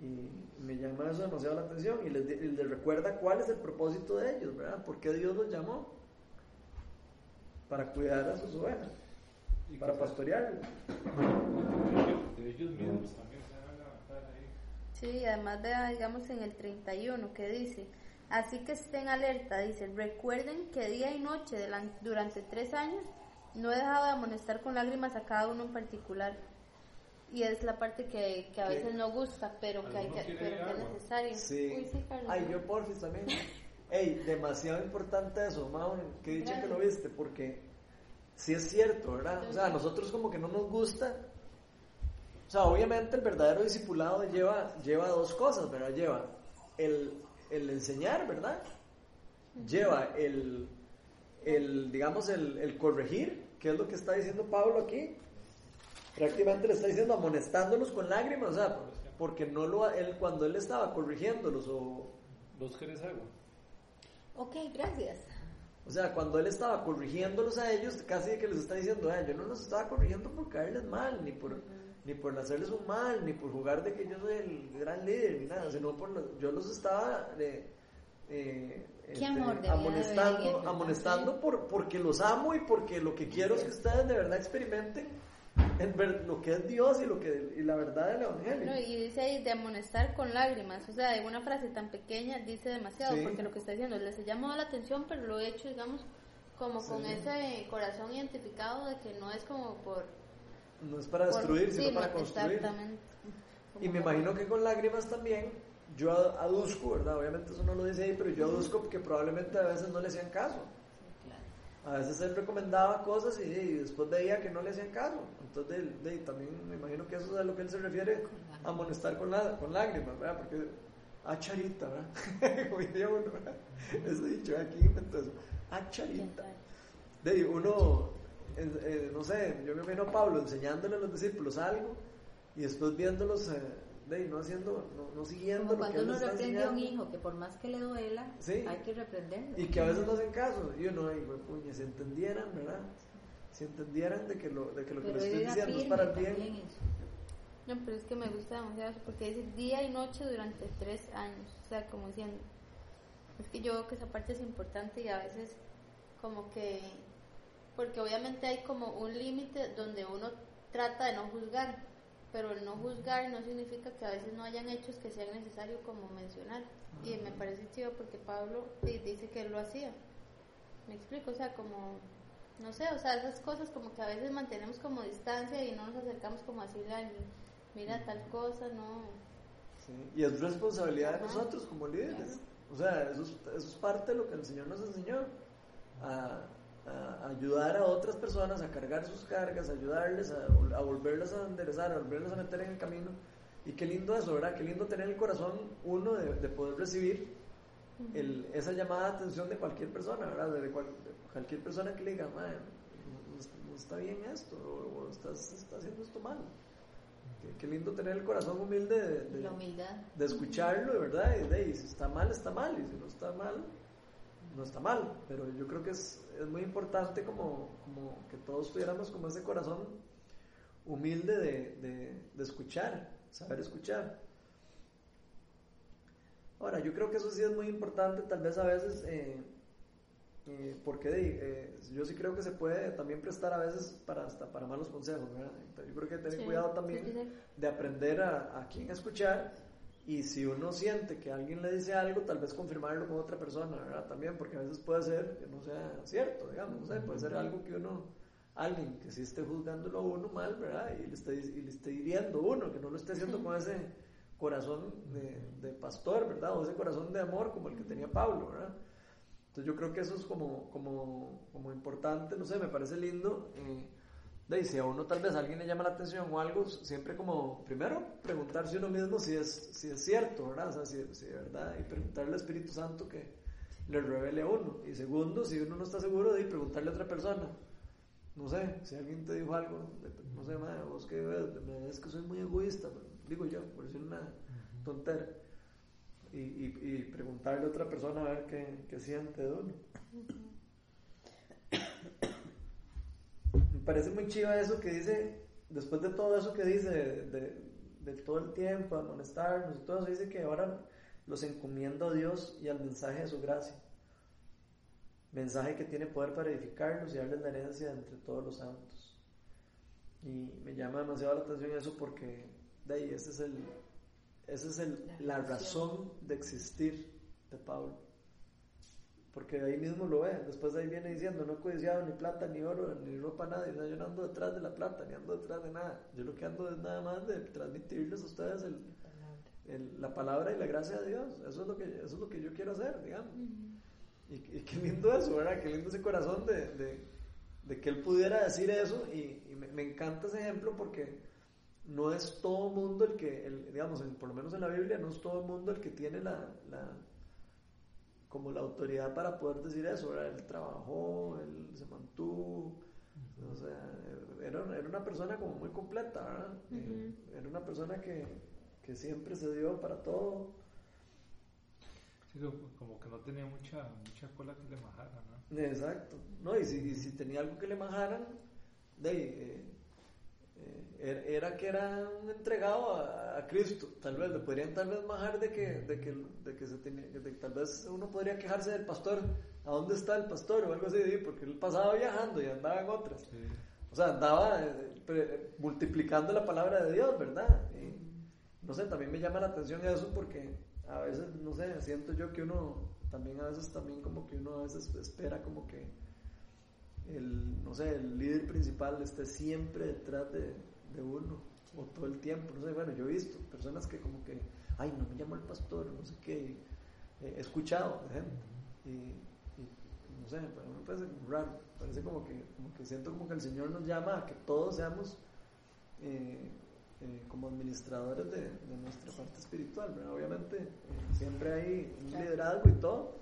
Y me llama eso demasiado la atención y les, di- y les recuerda cuál es el propósito de ellos, ¿verdad? ¿Por qué Dios los llamó? Para cuidar a sus ovejas, para pastorearlas. de ellos mismos también se van a levantar ahí. Sí, además vea, digamos, en el 31 que dice, así que estén alerta, dice, recuerden que día y noche durante tres años no he dejado de amonestar con lágrimas a cada uno en particular. Y es la parte que, que a ¿Qué? veces no gusta, pero que, hay ¿Alguno que, pero que es necesario. Sí. Uy, sí, Carlos. Ay, yo porfis también. Ey, demasiado importante eso, Mau, que dicho que lo viste, porque sí es cierto, ¿verdad? O sea, a nosotros como que no nos gusta. O sea, obviamente el verdadero discipulado lleva, lleva dos cosas, ¿verdad? Lleva el, el enseñar, ¿verdad? Lleva el, el digamos, el, el corregir, que es lo que está diciendo Pablo aquí. Prácticamente le está diciendo amonestándolos con lágrimas, o sea, porque no lo, él, cuando él estaba corrigiéndolos o ¿Vos querés agua? Ok, gracias. O sea, cuando él estaba corrigiéndolos a ellos, casi que les está diciendo, "Ah, yo no los estaba corrigiendo por caerles mal, ni por, ni por hacerles un mal, ni por jugar de que yo soy el gran líder, ni nada, sino por los- yo los estaba eh, eh, este, amonestando, amonestando por, porque los amo y porque lo que quiero es que ustedes de verdad experimenten en ver- lo que es Dios y, lo que, y la verdad del Evangelio. No, y dice ahí de amonestar con lágrimas, o sea, de una frase tan pequeña dice demasiado, Sí. porque lo que está diciendo les he llamado la atención, pero lo he hecho, digamos, como con Sí. ese corazón identificado de que no es como por... No es para por- destruir, sí, sino para no, construir. Exactamente. Y me imagino que con lágrimas también, yo ad- aduzco, ¿verdad? Obviamente eso no lo dice ahí, pero yo aduzco que probablemente a veces no le hacían caso. A veces él recomendaba cosas y, y después veía que no le hacían caso. Entonces, de- de- también me imagino que eso es a lo que él se refiere, a amonestar con, la, con lágrimas, ¿verdad? Porque, ah, charita, ¿verdad? Como diría uno, ¿verdad? Eso dicho, aquí inventó eso. Ah, ¿Quién charita. De uno, eh, eh, no sé, yo me imagino a Pablo enseñándole a los discípulos algo y después viéndolos, eh, de no haciendo, no, no siguiendo Como lo que cuando uno les reprende a un hijo, que por más que le duela, Sí. hay que reprenderlo. Y que a veces no hacen caso. Y uno, ay, güey, puña, si entendieran, ¿verdad? Si entendieran de que lo, de que, lo que Pero le él estoy diciendo es para el bien. No, pero es que me gusta demasiado eso, porque dice día y noche durante tres años, o sea, como diciendo, es que yo veo que esa parte es importante y a veces como que, porque obviamente hay como un límite donde uno trata de no juzgar, pero el no juzgar no significa que a veces no hayan hechos que sean necesarios como mencionar. Y me parece chido porque Pablo di- dice que él lo hacía. Me explico, o sea, como, no sé, o sea, esas cosas como que a veces mantenemos como distancia y no nos acercamos como a decirle a alguien, mira tal cosa, no. Sí, Y es responsabilidad de nosotros como líderes. O sea, eso es, eso es parte de lo que el Señor nos enseñó. A, a ayudar a otras personas a cargar sus cargas, a ayudarles a, a volverlas a enderezar, a volverlas a meter en el camino. Y qué lindo eso, ¿verdad? Qué lindo tener el corazón uno de, de poder recibir el, esa llamada de atención de cualquier persona, ¿verdad? De, cual, de cualquier persona que le diga, no, no, está bien esto, o, o estás, estás, haciendo esto mal. Qué, qué, lindo tener el corazón humilde de, de, La humildad. de escucharlo, ¿verdad? Y, de, y si está mal, está mal, y si no está mal, no está mal, pero yo creo que es, es muy importante como, como, que todos tuviéramos como ese corazón humilde de, de, de, escuchar, saber escuchar. Ahora, yo creo que eso sí es muy importante, tal vez a veces, eh, eh, porque eh, yo sí creo que se puede también prestar a veces para hasta para malos consejos, ¿verdad? Yo creo que hay que tener sí, cuidado también sí, sí, de aprender a, a quién escuchar y si uno siente que alguien le dice algo, tal vez confirmarlo con otra persona, ¿verdad? También, porque a veces puede ser que no sea cierto, digamos, no sé, puede ser algo que uno, alguien que sí esté juzgándolo a uno mal, ¿verdad? Y le esté, y le esté hiriendo a uno, que no lo esté haciendo con ese corazón de, de, pastor, ¿verdad? O ese corazón de amor como el que tenía Pablo, ¿verdad? Entonces yo creo que eso es como, como, como importante, no sé, me parece lindo. Eh, de si a uno tal vez a alguien le llama la atención o algo, siempre como, primero, preguntarse uno mismo si es, si es cierto, ¿verdad? O sea, si, si es verdad, y preguntarle al Espíritu Santo que le revele a uno. Y segundo, si uno no está seguro, de preguntarle a otra persona. No sé, si alguien te dijo algo, no sé, madre, vos que me es que soy muy egoísta, digo yo, por decir una tontera. Y, y, y, preguntarle a otra persona a ver qué, qué siente de uno. Parece muy chido eso que dice, después de todo eso que dice, de, de, de todo el tiempo, amonestarnos y todo eso, dice que ahora los encomiendo a Dios y al mensaje de su gracia. Mensaje que tiene poder para edificarlos y darles la herencia entre todos los santos. Y me llama demasiado la atención eso porque de ahí, ese es el, esa es el, la razón de existir de Pablo. Porque de ahí mismo lo ve. Después de ahí viene diciendo, no he codiciado ni plata, ni oro, ni ropa, nada. Y yo no ando detrás de la plata, ni ando detrás de nada. Yo lo que ando es nada más de transmitirles a ustedes el, el, la palabra y la gracia de Dios. Eso es lo que, eso es lo que yo quiero hacer, digamos. Uh -huh. y, y, qué lindo eso, ¿verdad? Qué lindo ese corazón de, de, de que él pudiera decir eso. Y, y me, me, encanta ese ejemplo porque no es todo mundo el que, el, digamos, por lo menos en la Biblia, no es todo el mundo el que tiene la, la como la autoridad para poder decir eso, ¿verdad? Él trabajó, él se mantuvo, o sea, era, era una persona como muy completa, ¿verdad? Uh -huh. Era una persona que, que siempre se dio para todo. Sí, como que no tenía mucha, mucha cola que le majaran, ¿no? Exacto, no, y si, y si tenía algo que le majaran, de ahí, eh, eh, era que era un entregado a, a, Cristo, tal vez le podrían tal vez majar de que, de que, de que se tenía, de que tal vez uno podría quejarse del pastor, ¿a dónde está el pastor? o algo así, porque él pasaba viajando y andaba en otras. Sí. O sea, andaba eh, multiplicando la palabra de Dios, ¿verdad? Y, no sé, también me llama la atención eso porque a veces, no sé, siento yo que uno también a veces también como que uno a veces espera como que el, no sé, el líder principal esté siempre detrás de, de uno o todo el tiempo, no sé, bueno, yo he visto personas que como que, ay, no me llamo el pastor, no sé qué, eh, he escuchado de gente y, y, no sé, pero me parece raro, parece como que, como que siento como que el Señor nos llama a que todos seamos eh, eh, como administradores de, de, nuestra parte espiritual, ¿verdad? obviamente eh, siempre hay un liderazgo y todo,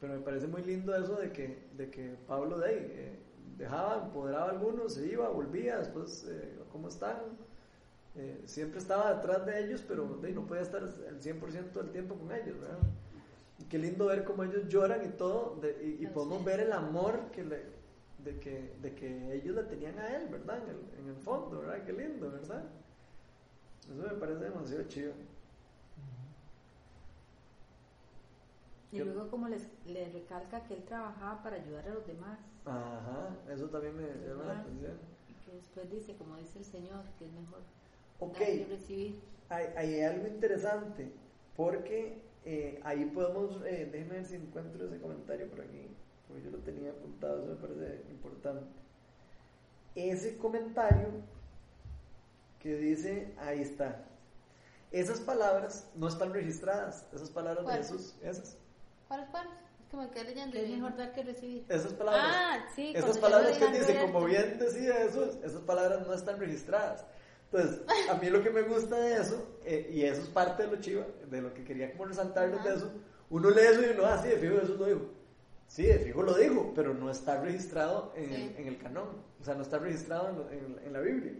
pero me parece muy lindo eso de que, de que Pablo de ahí, eh, dejaba, empoderaba a algunos, se iba, volvía, después, eh, ¿cómo están? Eh, siempre estaba detrás de ellos, pero de, no podía estar el 100% del tiempo con ellos, ¿verdad? Y qué lindo ver cómo ellos lloran y todo, de, y, y, podemos ver el amor que le, de, que, de que ellos le tenían a él, ¿verdad? En el, en el fondo, ¿verdad? Qué lindo, ¿verdad? Eso me parece demasiado chido. Y luego como les, le recalca que él trabajaba para ayudar a los demás. Ajá, eso también me llama la atención. Y que después dice, como dice el Señor, que es mejor Ok, recibir. Hay, hay algo interesante, porque eh, ahí podemos, eh, déjenme ver si encuentro ese comentario por aquí, porque yo lo tenía apuntado, eso me parece importante. Ese comentario que dice, ahí está. Esas palabras no están registradas, esas palabras de Jesús, esas. ¿Cuáles, cuáles? Como que leyendo. Que es y- mejor dar que recibir. Esas palabras, Ah, sí. esas palabras que dice, diga, como bien decía eso, esas palabras no están registradas. Entonces, a mí lo que me gusta de eso, eh, y eso es parte de lo chiva, de lo que quería como resaltarles de eso, uno lee eso y uno, ah, sí, de fijo, eso lo dijo. Sí, de fijo lo dijo, pero no está registrado en, Sí. en el canon, o sea, no está registrado en, en- en la Biblia.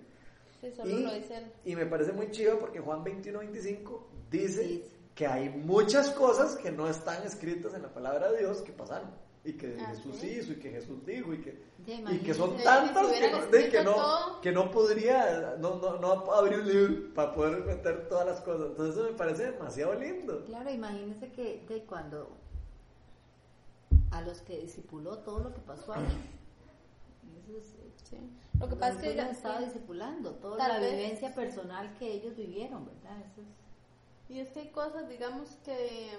Sí, solo Y, lo dice él. y me parece muy chido porque Juan 21-25 dice Dice. Que hay muchas cosas que no están escritas en la palabra de Dios que pasaron. Y que Ah, Jesús sí. hizo y que Jesús dijo y que, y que son tantas que, de que, no, todo. que no podría, no, no, no abrir un libro para poder meter todas las cosas. Entonces eso me parece demasiado lindo. Claro, imagínense que de cuando a los que discipuló todo lo que pasó ahí. Eso es, Sí. Lo que pasa es que Jesús los ya- estaba discipulando, toda la vez- vivencia personal que ellos vivieron, ¿verdad? Eso es, Y es que hay cosas, digamos, que,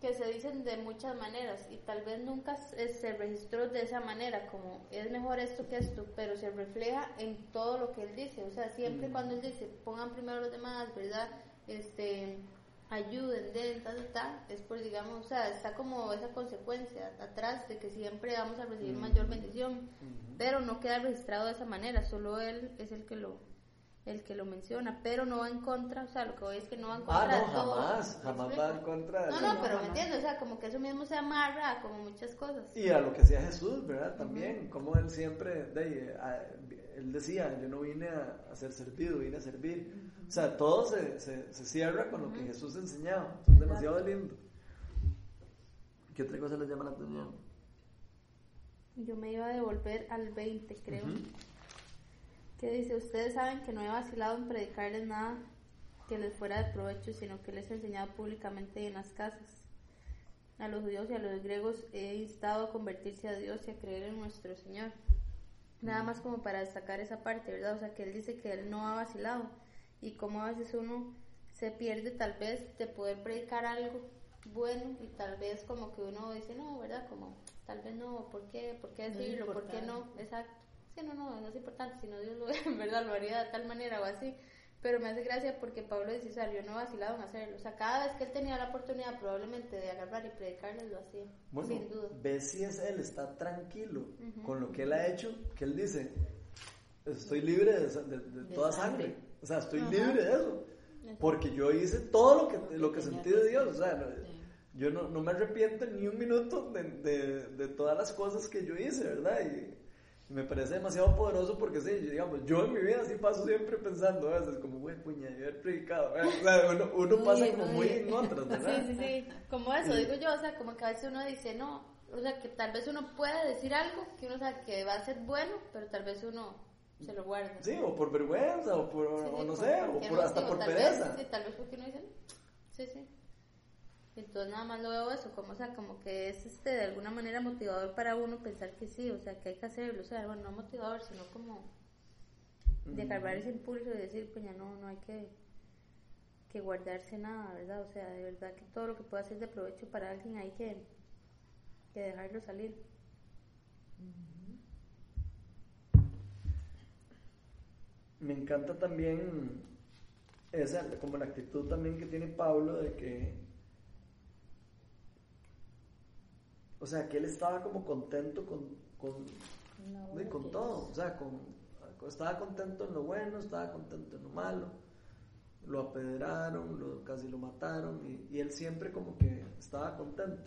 que se dicen de muchas maneras y tal vez nunca se, se registró de esa manera, como es mejor esto que esto, pero se refleja en todo lo que él dice. O sea, siempre cuando él dice, pongan primero a los demás, ¿verdad? Este, ayuden, den, ta, ta, ta, es por, digamos, o sea, está como esa consecuencia atrás de que siempre vamos a recibir mayor bendición, pero no queda registrado de esa manera, solo él es el que lo el que lo menciona, pero no va en contra, o sea, lo que voy es que no va en Ah, contra no, de todo. jamás, ¿me jamás va en contra de No, eso. no, pero me jamás. entiendes, o sea, como que eso mismo se amarra a como muchas cosas. Y a lo que hacía Jesús, ¿verdad? También, como él siempre, de, a- él decía, yo no vine a, ser servido, vine a servir. O sea, todo se, se, se cierra con lo que Jesús enseñaba. Son demasiado lindo. ¿Qué otra cosa les llama la atención? Yo me iba a devolver al 20, creo. Que dice, ustedes saben que no he vacilado en predicarles nada que les fuera de provecho, sino que les he enseñado públicamente en las casas. A los judíos y a los griegos he instado a convertirse a Dios y a creer en nuestro Señor. Nada más como para destacar esa parte, ¿verdad? O sea, que él dice que él no ha vacilado y como a veces uno se pierde tal vez de poder predicar algo bueno y tal vez como que uno dice, no, ¿verdad? Como tal vez no, ¿por qué? ¿Por qué decirlo? ¿Por qué no? importante. Sí, no, no, no es importante, sino Dios lo en verdad lo haría de tal manera o así. Pero me hace gracia porque Pablo o sea, yo no he vacilado en hacerlo. O sea, cada vez que él tenía la oportunidad probablemente de agarrar y predicarles lo hacía, Bueno, sin duda. ve si es él, está tranquilo Ujú. con lo que él ha hecho, que él dice, estoy libre de, de- de De toda sangre. sangre. O sea, estoy Ajá. libre de eso. Porque yo hice todo lo que, lo que sentí que de Dios. O sea, no- yo no, no me arrepiento ni un minuto de, de, de todas las cosas que yo hice, ¿verdad? Y me parece demasiado poderoso porque sí, yo, digamos, yo en mi vida sí paso siempre pensando a veces como, güey, puña, yo he predicado. ¿verdad? O sea, uno, pasa como muy en otras, ¿verdad? Sí, sí, sí. Como eso, digo yo, o sea, como que a veces uno dice, no, o sea, que tal vez uno pueda decir algo que uno sabe que va a ser bueno, pero tal vez uno se lo guarda. Sí, o por vergüenza, o por, Sí, o no sé, o por, hasta motivo, por pereza. Vez, sí, tal vez porque uno dice, sí, sí. Entonces nada más lo veo eso, como, o sea, como que es este de alguna manera motivador para uno pensar que sí, o sea, que hay que hacerlo, o sea, bueno, no motivador, sino como de agarrar ese impulso y decir, pues ya no, no hay que, que guardarse nada, ¿verdad? O sea, de verdad que todo lo que pueda ser de provecho para alguien hay que, que dejarlo salir. Me encanta también esa, como la actitud también que tiene Pablo de que, o sea, que él estaba como contento con, con, No, con todo, o sea, con, estaba contento en lo bueno, estaba contento en lo malo, lo apedraron, lo, casi lo mataron y, y él siempre como que estaba contento,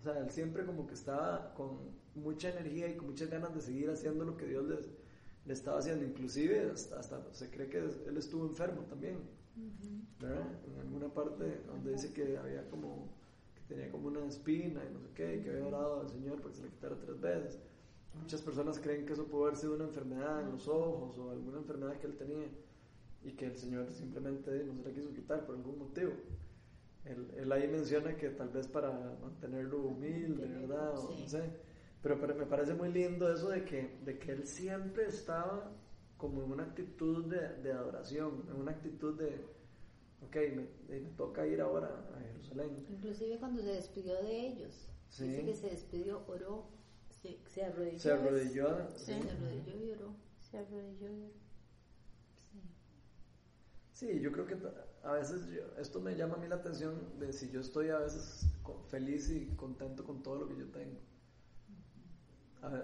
o sea, él siempre como que estaba con mucha energía y con muchas ganas de seguir haciendo lo que Dios le estaba haciendo, inclusive hasta, hasta se cree que él estuvo enfermo también, ¿verdad? En alguna parte donde dice que había como, tenía como una espina y no sé qué, y que había orado al Señor para que se le quitara tres veces. Muchas personas creen que eso puede haber sido una enfermedad en los ojos o alguna enfermedad que él tenía y que el Señor simplemente no se la quiso quitar por algún motivo. Él, él ahí menciona que tal vez para mantenerlo humilde, ¿verdad? O no sé. Pero, pero me parece muy lindo eso de que, de que él siempre estaba como en una actitud de, de adoración, en una actitud de, ok, me, me toca ir ahora a Jerusalén. Inclusive cuando se despidió de ellos, Sí. dice que se despidió, oró, se, se arrodilló. Se arrodilló, Sí, se arrodilló y oró. Se arrodilló y- Sí. Sí, yo creo que a veces esto me llama a mí la atención de si yo estoy a veces feliz y contento con todo lo que yo tengo.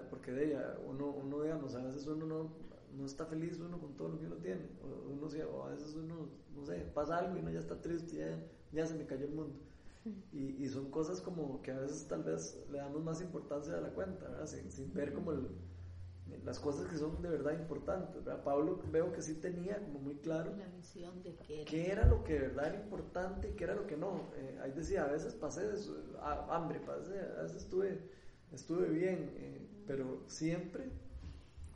porque de ella, uno, uno, digamos, a veces uno no, no está feliz uno con todo lo que uno tiene. O, uno, o a veces uno, no sé, pasa algo y uno ya está triste, ya, ya se me cayó el mundo. Y, y, son cosas como que a veces tal vez le damos más importancia a la cuenta, ¿verdad? Sin, sin ver como el, las cosas que son de verdad importantes. ¿verdad? Pablo veo que sí tenía como muy claro la visión de qué era. qué era lo que de verdad era importante y qué era lo que no. Eh, ahí decía, a veces pasé de hambre, pasé, a veces estuve, estuve bien, eh, pero siempre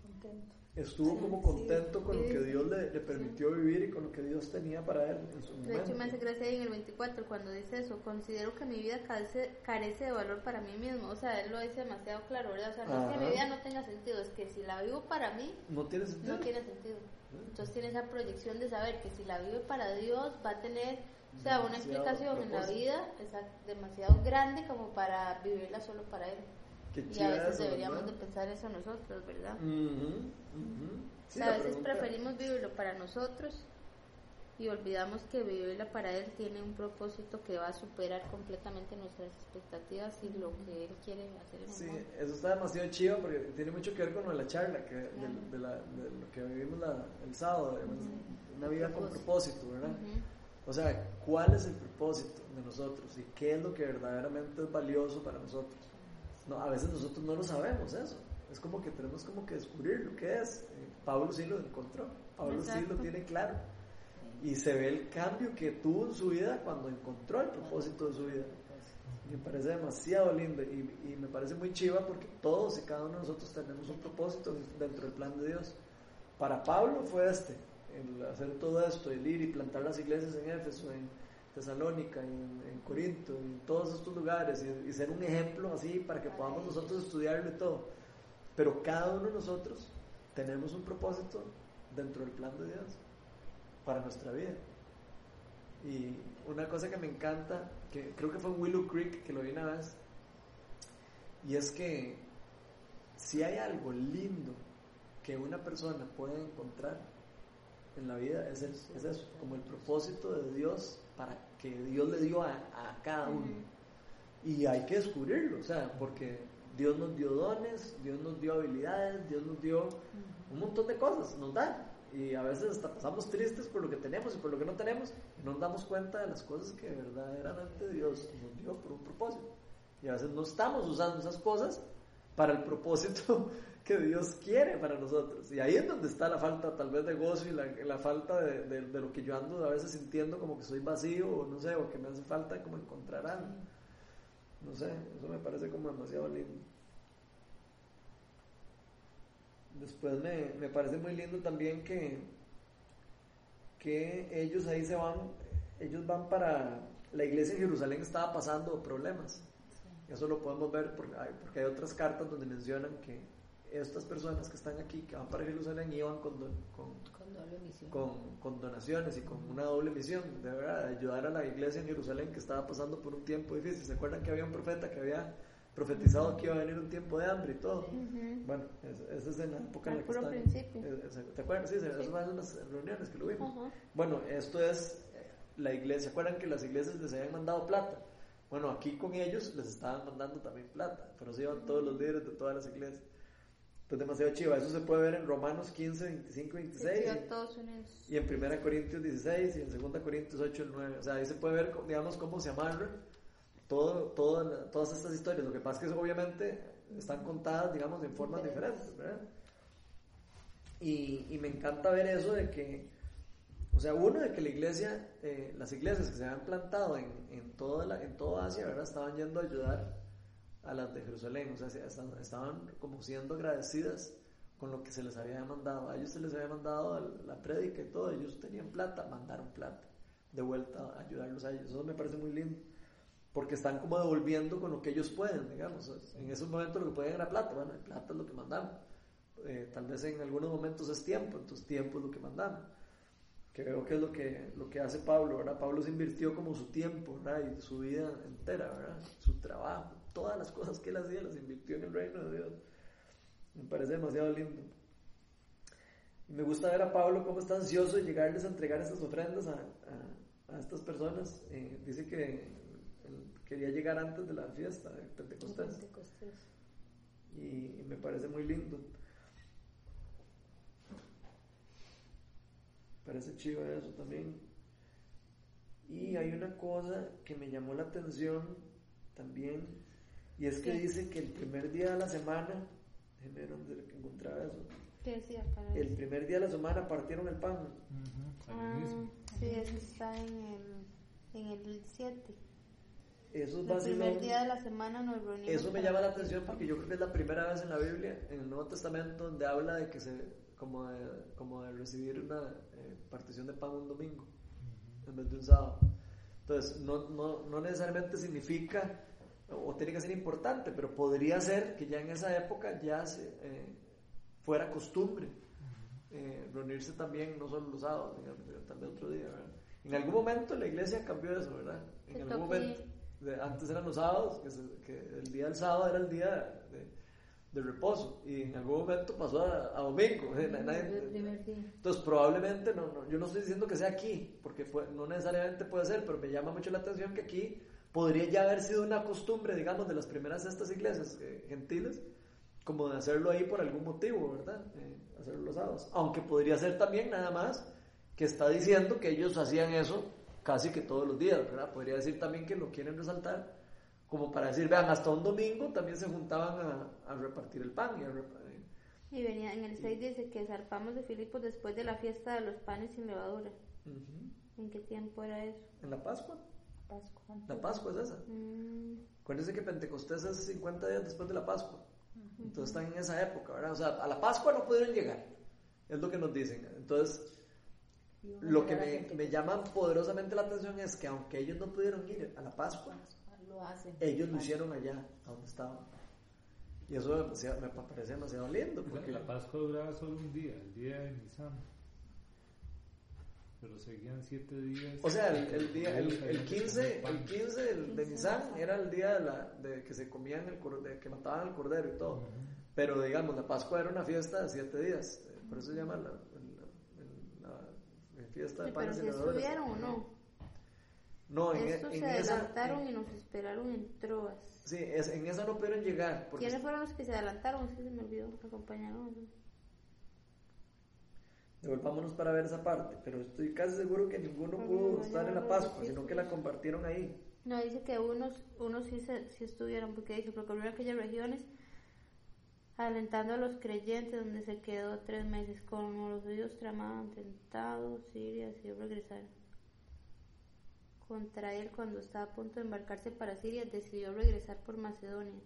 contento estuvo como contento con lo que Dios le, le, permitió vivir y con lo que Dios tenía para él en su momento. De hecho, me hace gracia ahí en el 24 cuando dice eso, considero que mi vida carece, carece de valor para mí mismo, o sea, él lo dice demasiado claro, ¿verdad? O sea, no es que mi vida no tenga sentido, es que si la vivo para mí, no tiene sentido. No tiene sentido. Entonces tiene esa proyección de saber que si la vive para Dios va a tener, o sea, una explicación en la vida demasiado grande como para vivirla solo para Él y a veces deberíamos de pensar eso nosotros, ¿verdad? a veces preferimos vivirlo para nosotros y olvidamos que vivirla para Él tiene un propósito que va a superar completamente nuestras expectativas y lo que Él quiere hacer en Sí, eso está demasiado chido porque tiene mucho que ver con la charla, que, de, la, de, lo que vivimos el sábado, una vida con propósito, ¿verdad? O sea, ¿cuál es el propósito de nosotros y qué es lo que verdaderamente es valioso para nosotros? No, a veces nosotros no lo sabemos eso. Es como que tenemos como que descubrir lo que es. Eh, Pablo sí lo encontró. Pablo sí lo tiene claro. Y se ve el cambio que tuvo en su vida cuando encontró el propósito de su vida. Me parece demasiado lindo y, y me parece muy chiva porque todos y cada uno de nosotros tenemos un propósito dentro del plan de Dios. Para Pablo fue este, el hacer todo esto, el ir y plantar las iglesias en Éfeso, en, Tesalónica, en, en, Corinto, en todos estos lugares, y, ser un ejemplo así para que podamos nosotros estudiarlo y todo. Pero cada uno de nosotros tenemos un propósito dentro del plan de Dios para nuestra vida. Y una cosa que me encanta, que creo que fue en Willow Creek que lo vi una vez, y es que si hay algo lindo que una persona puede encontrar en la vida, es eso, es eso como el propósito de Dios para que Dios le dio a, cada uno. Y hay que descubrirlo, o sea, porque Dios nos dio dones, Dios nos dio habilidades, Dios nos dio un montón de cosas, nos da. Y a veces hasta pasamos tristes por lo que tenemos y por lo que no tenemos y no nos damos cuenta de las cosas que verdaderamente Dios nos dio por un propósito. Y a veces no estamos usando esas cosas para el propósito que Dios quiere para nosotros. Y ahí es donde está la falta tal vez de gozo y la, la falta de, de, lo que yo ando a veces sintiendo como que soy vacío o no sé, o que me hace falta como encontrar algo. No sé, eso me parece como demasiado lindo. Después me, me parece muy lindo también que, que ellos ahí se van, ellos van para, la iglesia en Jerusalén estaba pasando problemas. Eso lo podemos ver porque hay, porque hay otras cartas donde mencionan que estas personas que están aquí, que van para Jerusalén, iban con, con, con, donaciones y con una doble misión, de verdad, de ayudar a la iglesia en Jerusalén que estaba pasando por un tiempo difícil. ¿Se acuerdan que había un profeta que había profetizado que iba a venir un tiempo de hambre y todo? Bueno, esa es en la época en la que están. Eh, ¿Te acuerdas? Sí, sí. eso fue en las reuniones que lo vimos. Bueno, esto es eh, la iglesia. ¿Se acuerdan que las iglesias les habían mandado plata? Bueno, aquí con ellos les estaban mandando también plata, pero se iban todos los líderes de todas las iglesias. Entonces, demasiado chiva. Eso se puede ver en Romanos 15, 25, 26. y en 1 Corintios 16 y en 2 Corintios 8, 9. O sea, ahí se puede ver, digamos, cómo se amarra todo, todo, todas estas historias. Lo que pasa es que obviamente están contadas, digamos, en formas diferentes, ¿verdad? Y, y, me encanta ver eso de que, o sea, uno de que la iglesia, eh, las iglesias que se habían plantado en, en, toda la, en toda Asia, ¿verdad? Estaban yendo a ayudar a las de Jerusalén, o sea, estaban como siendo agradecidas con lo que se les había mandado. A ellos se les había mandado la prédica y todo, ellos tenían plata, mandaron plata de vuelta a ayudarlos a ellos. Eso me parece muy lindo, porque están como devolviendo con lo que ellos pueden, digamos. En esos momentos lo que podían era plata, bueno, plata es lo que mandaron. Eh, tal vez en algunos momentos es tiempo, entonces tiempo es lo que mandaron. Que veo que es lo que, lo que hace Pablo, ¿verdad? Pablo se invirtió como su tiempo, ¿verdad? Y su vida entera, ¿verdad? Su trabajo todas las cosas que él hacía las invirtió en el reino de Dios. Me parece demasiado lindo. Y me gusta ver a Pablo cómo está ansioso de llegarles a entregar estas ofrendas a, a, a estas personas. Eh, dice que quería llegar antes de la fiesta de Pentecostés. Pentecostés. Y, y me parece muy lindo. Parece chido eso también. Y hay una cosa que me llamó la atención también, y es que ¿Qué? dice que el primer día de la semana, dónde encontraba eso, ¿Qué decía para el eso? primer día de la semana partieron el pan. Ah, sí, eso está en el, en el 7. Eso es El primer día de la semana nos reunimos. Eso me llama la atención el porque pan. yo creo que es la primera vez en la Biblia, en el Nuevo Testamento, donde habla de que se, como de, como de recibir una eh, partición de pan un domingo en vez de un sábado. Entonces, no, no, no necesariamente significa o tiene que ser importante, pero podría ser que ya en esa época ya se, eh, fuera costumbre eh, reunirse también, no solo los sábados, también otro día. ¿verdad? En algún momento la iglesia cambió eso, ¿verdad? En algún momento. De- antes eran los sábados, que, se- que el día del sábado era el día de, reposo, y en algún momento pasó a, a domingo. entonces probablemente, no, no, yo no estoy diciendo que sea aquí, porque fue, no necesariamente puede ser, pero me llama mucho la atención que aquí podría ya haber sido una costumbre, digamos, de las primeras de estas iglesias eh, gentiles, como de hacerlo ahí por algún motivo, ¿verdad? Eh, hacerlo los sábados. Aunque podría ser también nada más que está diciendo que ellos hacían eso casi que todos los días, ¿verdad? Podría decir también que lo quieren resaltar, como para decir, vean, hasta un domingo también se juntaban a, a repartir el pan y a rep- eh, Y venía en el 6 dice que zarpamos de Filipos después de la fiesta de los panes sin levadura. ujú. ¿En qué tiempo era eso? en la Pascua. Pascua. La Pascua es esa. Mm, Acuérdense que Pentecostés es 50 días después de la Pascua. Entonces están en esa época, ¿verdad? O sea, a la Pascua no pudieron llegar. Es lo que nos dicen. Entonces, lo que me, me llama poderosamente la atención es que aunque ellos no pudieron ir a la Pascua, Lo hacen. ellos lo hicieron allá, a donde estaban. Y eso me, parecía- me parece demasiado lindo. La- Porque La Pascua duraba solo un día, el día de Nisan. Pero seguían siete días. O sea, el, el día, el, el habían que 15, comer pan. el 15 del- de Nisan era el día de, la, de que se comían el cor- de que mataban al cordero y todo. Pero digamos, la Pascua era una fiesta de siete días. eh, Por eso se llama la, el- la- la fiesta de sí, pero panes y si estuvieron o no. No, en, Estos en se esa. adelantaron y nos esperaron en Troas. sí, es- en esa no pudieron llegar. Porque ¿Quiénes fueron los que se adelantaron? Es que se me olvidó, me acompañaron. Devolvámonos para ver esa parte. Pero estoy casi seguro que ninguno Pero pudo no estar en la Pascua, sino que la compartieron ahí. No, dice que unos, unos sí, se, sí estuvieron, porque dice, recorrió aquellas regiones alentando a los creyentes, donde se quedó tres meses, como los judíos tramaban tentados, Siria decidió regresar. Contra él, cuando estaba a punto de embarcarse para Siria, decidió regresar por Macedonia.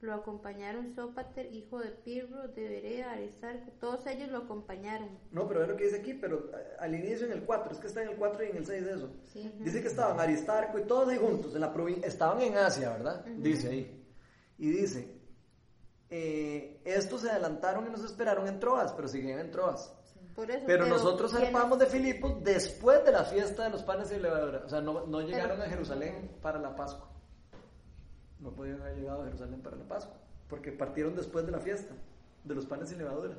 Lo acompañaron Sópater, hijo de Pirro, de Berea, Aristarco, todos ellos lo acompañaron. No, pero es lo que dice aquí, pero eh, al inicio en el 4, es que está en el 4 y en el 6 de eso. Sí. Dice que estaban Aristarco y todos ahí juntos, en la estaban en Asia, ¿verdad? Dice ahí. Y dice, eh, estos se adelantaron y nos esperaron en Troas, pero siguen en Troas. Por eso, Pero nosotros ¿quiénes- zarpamos de Filipos después de la fiesta de los panes y levadura. O sea, no, no llegaron Pero- a Jerusalén para la Pascua. No podían haber llegado a Jerusalén para la Pascua. Porque partieron después de la fiesta de los panes y levadura.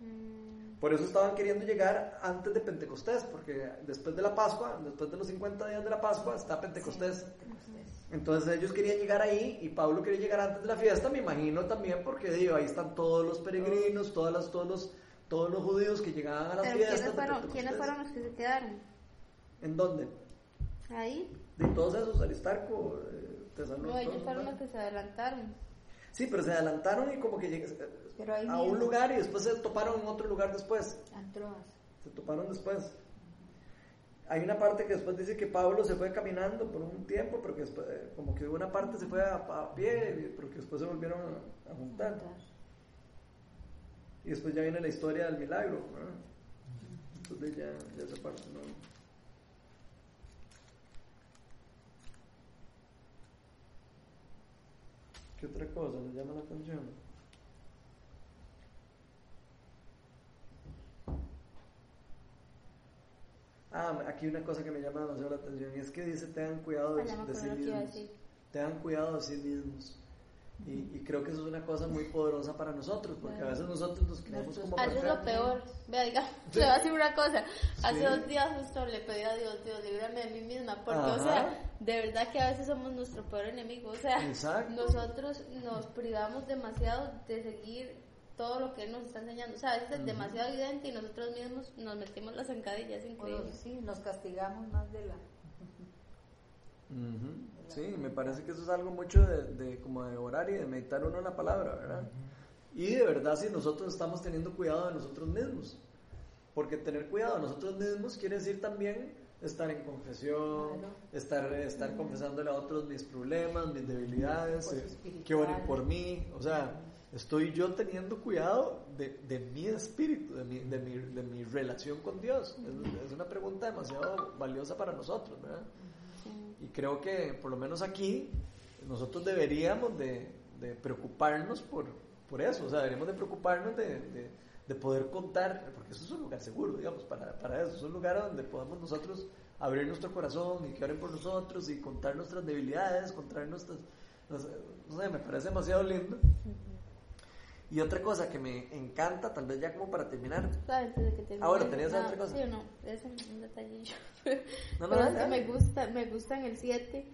Mm, Por eso estaban queriendo llegar antes de Pentecostés. Porque después de la Pascua, después de los 50 días de la Pascua, está Pentecostés. Pentecostés. Entonces ellos querían llegar ahí y Pablo quería llegar antes de la fiesta, me imagino también porque digo, ahí están todos los peregrinos, todas las, todos los todos los judíos que llegaban a las Pero fiestas. ¿quiénes fueron. ¿quiénes fueron los que se quedaron? ¿En dónde? Ahí. De todos esos, Aristarco, eh, Tesalónica, No, ellos fueron los que se adelantaron. Sí, pero se adelantaron y como que lleg- Pero ahí a un lugar y después se toparon en otro lugar después. Antroas. Se toparon después. Hay una parte que después dice que Pablo se fue caminando por un tiempo, pero que después, eh, como que una parte se fue a, a pie, pero que después se volvieron a, a juntar. Y después ya viene la historia del milagro. ¿verdad? Entonces ya, ya esa parte no. ¿Qué otra cosa le llama la atención? Ah, aquí una cosa que me llama demasiado la atención y es que dice tengan cuidado de, de sí mismos. Tengan cuidado de sí mismos. Y, y creo que eso es una cosa muy poderosa para nosotros, porque a veces nosotros nos creemos como Haces lo perfectos. peor. Vea, diga, le voy a decir una cosa. Hace Sí. dos días justo le pedí a Dios, Dios, líbrame de mí misma. Porque, o sea, de verdad que a veces somos nuestro peor enemigo. O sea, Exacto. nosotros nos privamos demasiado de seguir todo lo que Él nos está enseñando. O sea, a veces es demasiado evidente y nosotros mismos nos metimos la zancadilla. Es O increíble. nos- sí, nos castigamos más de la... Ujú. Sí, me parece que eso es algo mucho de, de como de orar y de meditar uno en la palabra, ¿verdad? Y de verdad si nosotros estamos teniendo cuidado de nosotros mismos. Porque tener cuidado de nosotros mismos quiere decir también estar en confesión, Claro. estar, estar confesándole a otros mis problemas, mis debilidades, eh, que oren por mí. O sea, estoy yo teniendo cuidado de, de mi espíritu, de mi, de, mi, de mi relación con Dios. Es, es una pregunta demasiado valiosa para nosotros, ¿verdad? Y creo que por lo menos aquí nosotros deberíamos de, preocuparnos por, por eso, o sea, deberíamos de preocuparnos de, de- de poder contar, porque eso es un lugar seguro, digamos, para, para eso, es un lugar donde podamos nosotros abrir nuestro corazón y que oren por nosotros y contar nuestras debilidades, contar nuestras, no sé, me parece demasiado lindo. Y otra cosa que me encanta, tal vez ya como para terminar, ¿Sabes? Antes de que termine. Ah, bueno, ¿tenías No, otra cosa? Sí o no, es un, un detallillo. No, no, Pero dale, es que me gusta, me gusta en el 7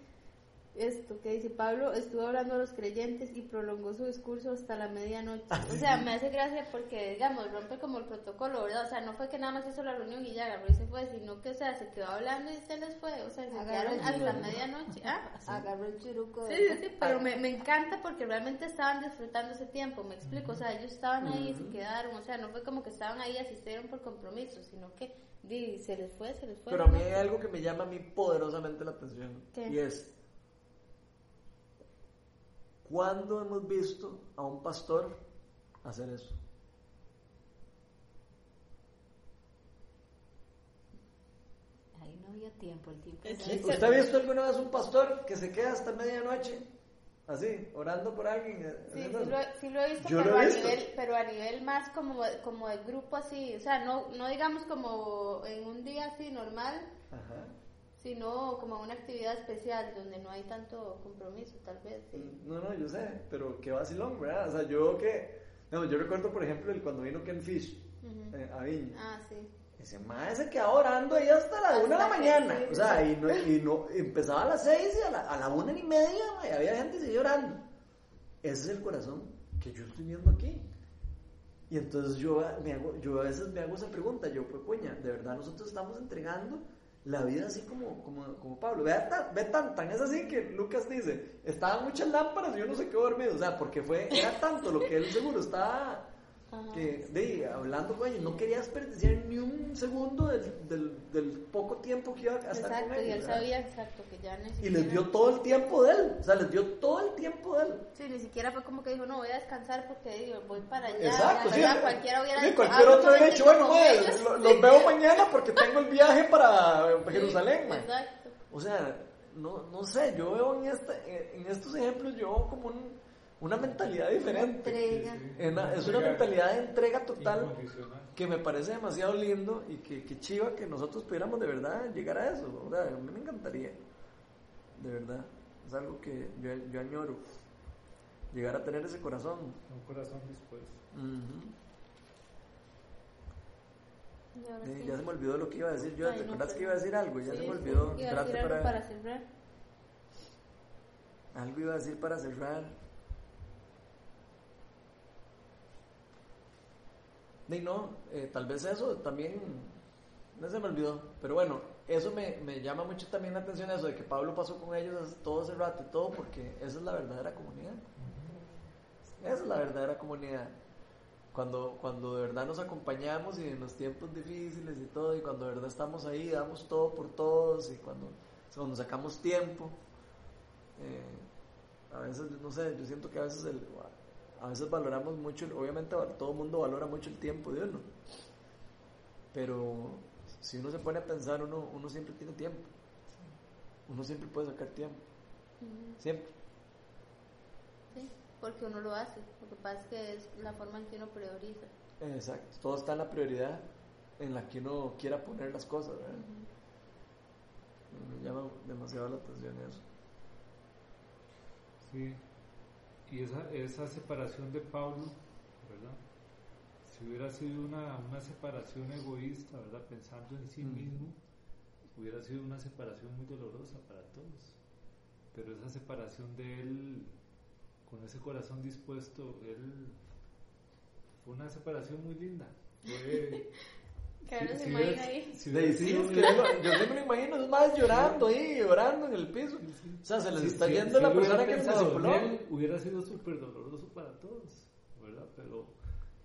esto que dice Pablo estuvo hablando a los creyentes y prolongó su discurso hasta la medianoche. Ah, o sea, me hace gracia porque, digamos, rompe como el protocolo, ¿verdad? O sea, no fue que nada más hizo la reunión y ya agarró y se fue, sino que, o sea, se quedó hablando y se les fue. O sea, se Agarró quedaron hasta la medianoche. ¿Ah? Agarró el churuco. Sí, sí, sí, pero me, me encanta porque realmente estaban disfrutando ese tiempo, me explico, o sea, ellos estaban ahí, se quedaron, o sea, no fue como que estaban ahí, asistieron por compromiso, sino que di, se les fue, se les fue. Pero a mí hay algo que me llama a mí poderosamente la atención. ¿Qué? Y es, ¿cuándo hemos visto a un pastor hacer eso? Ahí no había tiempo, el tiempo. Es- ¿Usted ha visto alguna vez un pastor que se queda hasta medianoche? Así, orando por alguien. eh, Sí, sí lo, he- sí lo he visto, Yo lo pero, a nivel, pero a nivel más como, como de grupo así, o sea, no, no digamos como en un día así normal, Ajá. Sino como una actividad especial donde no hay tanto compromiso, tal vez. sí. No, no, yo sé, pero qué vacilón, ¿verdad? O sea, yo que... no, yo recuerdo, por ejemplo, el cuando vino Ken Fish Ujú. eh, a Viña. Ah, sí. Ese mae se quedaba orando ahí hasta la Hasta una de la mañana. sí, O sea, y, no, y no, empezaba a las seis y a la, a la una y media, mae, había gente seguía orando. Ese es el corazón que yo estoy viendo aquí. Y entonces yo, me hago, yo a veces me hago esa pregunta, yo, pues, coña, de verdad nosotros estamos entregando la vida así como, como, como Pablo. Ve tan, ve tan, tan es así que Lucas dice, estaban muchas lámparas y yo no se quedó dormido. O sea, porque fue, era tanto lo que él seguro estaba Ajá. que de, hablando ellos, no quería desperdiciar ni un segundo del, del, del poco tiempo que iba a estar Exacto, con y ellos. él ¿verdad? sabía exacto que ya necesitaba. Y les dio todo el tiempo de él, o sea, les dio todo el tiempo de él. Sí, ni siquiera fue como que dijo, no, voy a descansar porque digo, voy para allá. Exacto, sí. cualquiera hubiera Sí, cualquier "Ah, otro no, hubiera dicho, bueno, con mae, ellos". lo- los veo mañana porque tengo el viaje para Jerusalén, mae. Exacto. O sea, no, no sé, yo veo en, esta, en estos ejemplos, yo como un- una mentalidad diferente. Entrega. Es una- es una mentalidad de entrega total. Que me parece demasiado lindo y que, que chiva que nosotros pudiéramos de verdad llegar a eso. O sea, a mí me encantaría, de verdad. Es algo que yo, yo añoro, llegar a tener ese corazón. Un corazón dispuesto. Sí. Ya se me olvidó lo que iba a decir yo. Ay, ¿Te no, acuerdas pero- que iba a decir algo? Ya Sí, se me olvidó. iba a decir algo para... para cerrar. Algo iba a decir para cerrar. Y no, eh, tal vez eso también, no se me olvidó, pero bueno, eso me, me llama mucho también la atención, eso de que Pablo pasó con ellos todo ese rato y todo, porque esa es la verdadera comunidad. Esa es la verdadera comunidad. Cuando, cuando de verdad nos acompañamos y en los tiempos difíciles y todo, y cuando de verdad estamos ahí, damos todo por todos, y cuando, cuando sacamos tiempo. Eh, a veces, no sé, yo siento que a veces el, a veces valoramos mucho, obviamente todo el mundo valora mucho el tiempo de uno, pero si uno se pone a pensar, uno, uno siempre tiene tiempo, uno siempre puede sacar tiempo, siempre. Sí, porque uno lo hace. Lo que pasa es que es la forma en que uno prioriza. Exacto, todo está en la prioridad en la que uno quiera poner las cosas, ¿verdad? Me llama demasiado la atención eso. Sí. Y esa, esa separación de Pablo, ¿verdad? Si hubiera sido una, una separación egoísta, ¿verdad? Pensando en sí mismo, hubiera sido una separación muy dolorosa para todos. Pero esa separación de él, con ese corazón dispuesto, él fue una separación muy linda. Fue, Claro, si- se si imagina ahí. si De hubiera sí, sido- es que yo, yo siempre me imagino, es más llorando ahí, llorando en el piso. O sea, se les está yendo la persona que discipuló. él, hubiera sido súper doloroso para todos, ¿verdad? Pero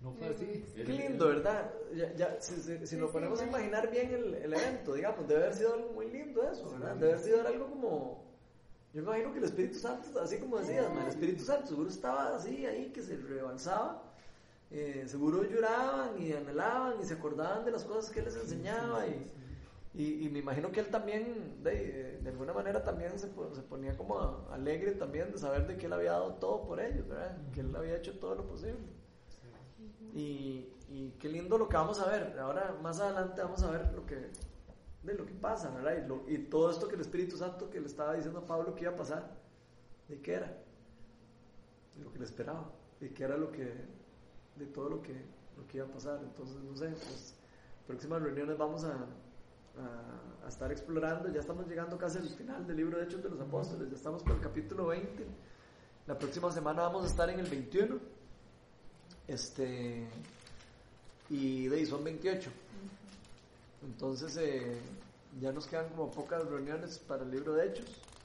no fue así. Qué lindo, ¿verdad? Ya, ya, si si- si Sí, nos sí, ponemos a imaginar bien el, el evento, digamos, debe haber sido algo muy lindo eso, ¿verdad? Debe haber sido algo como... Yo me imagino que el Espíritu Santo, así como decías, el Espíritu Santo seguro estaba así, ahí, que se rebalsaba. Eh, seguro lloraban y anhelaban y se acordaban de las cosas que él les enseñaba y, y, y me imagino que él también, de, de alguna manera también se, se ponía como a- alegre también de saber de que él había dado todo por ellos, ¿verdad? Que él había hecho todo lo posible. Y, y qué lindo lo que vamos a ver. Ahora, más adelante, vamos a ver lo que, de lo que pasa, ¿verdad? Y, lo- y todo esto que el Espíritu Santo que le estaba diciendo a Pablo que iba a pasar, ¿de qué era? De lo que le esperaba, y qué era lo que, de todo lo que, lo que iba a pasar. Entonces, no sé, pues, próximas reuniones vamos a, a, a estar explorando. Ya estamos llegando casi al final del libro de Hechos de los Apóstoles, ya estamos por el capítulo 20. La próxima semana vamos a estar en el 21. Este. Y de ahí son 28. Entonces, eh, ya nos quedan como pocas reuniones para el libro de Hechos.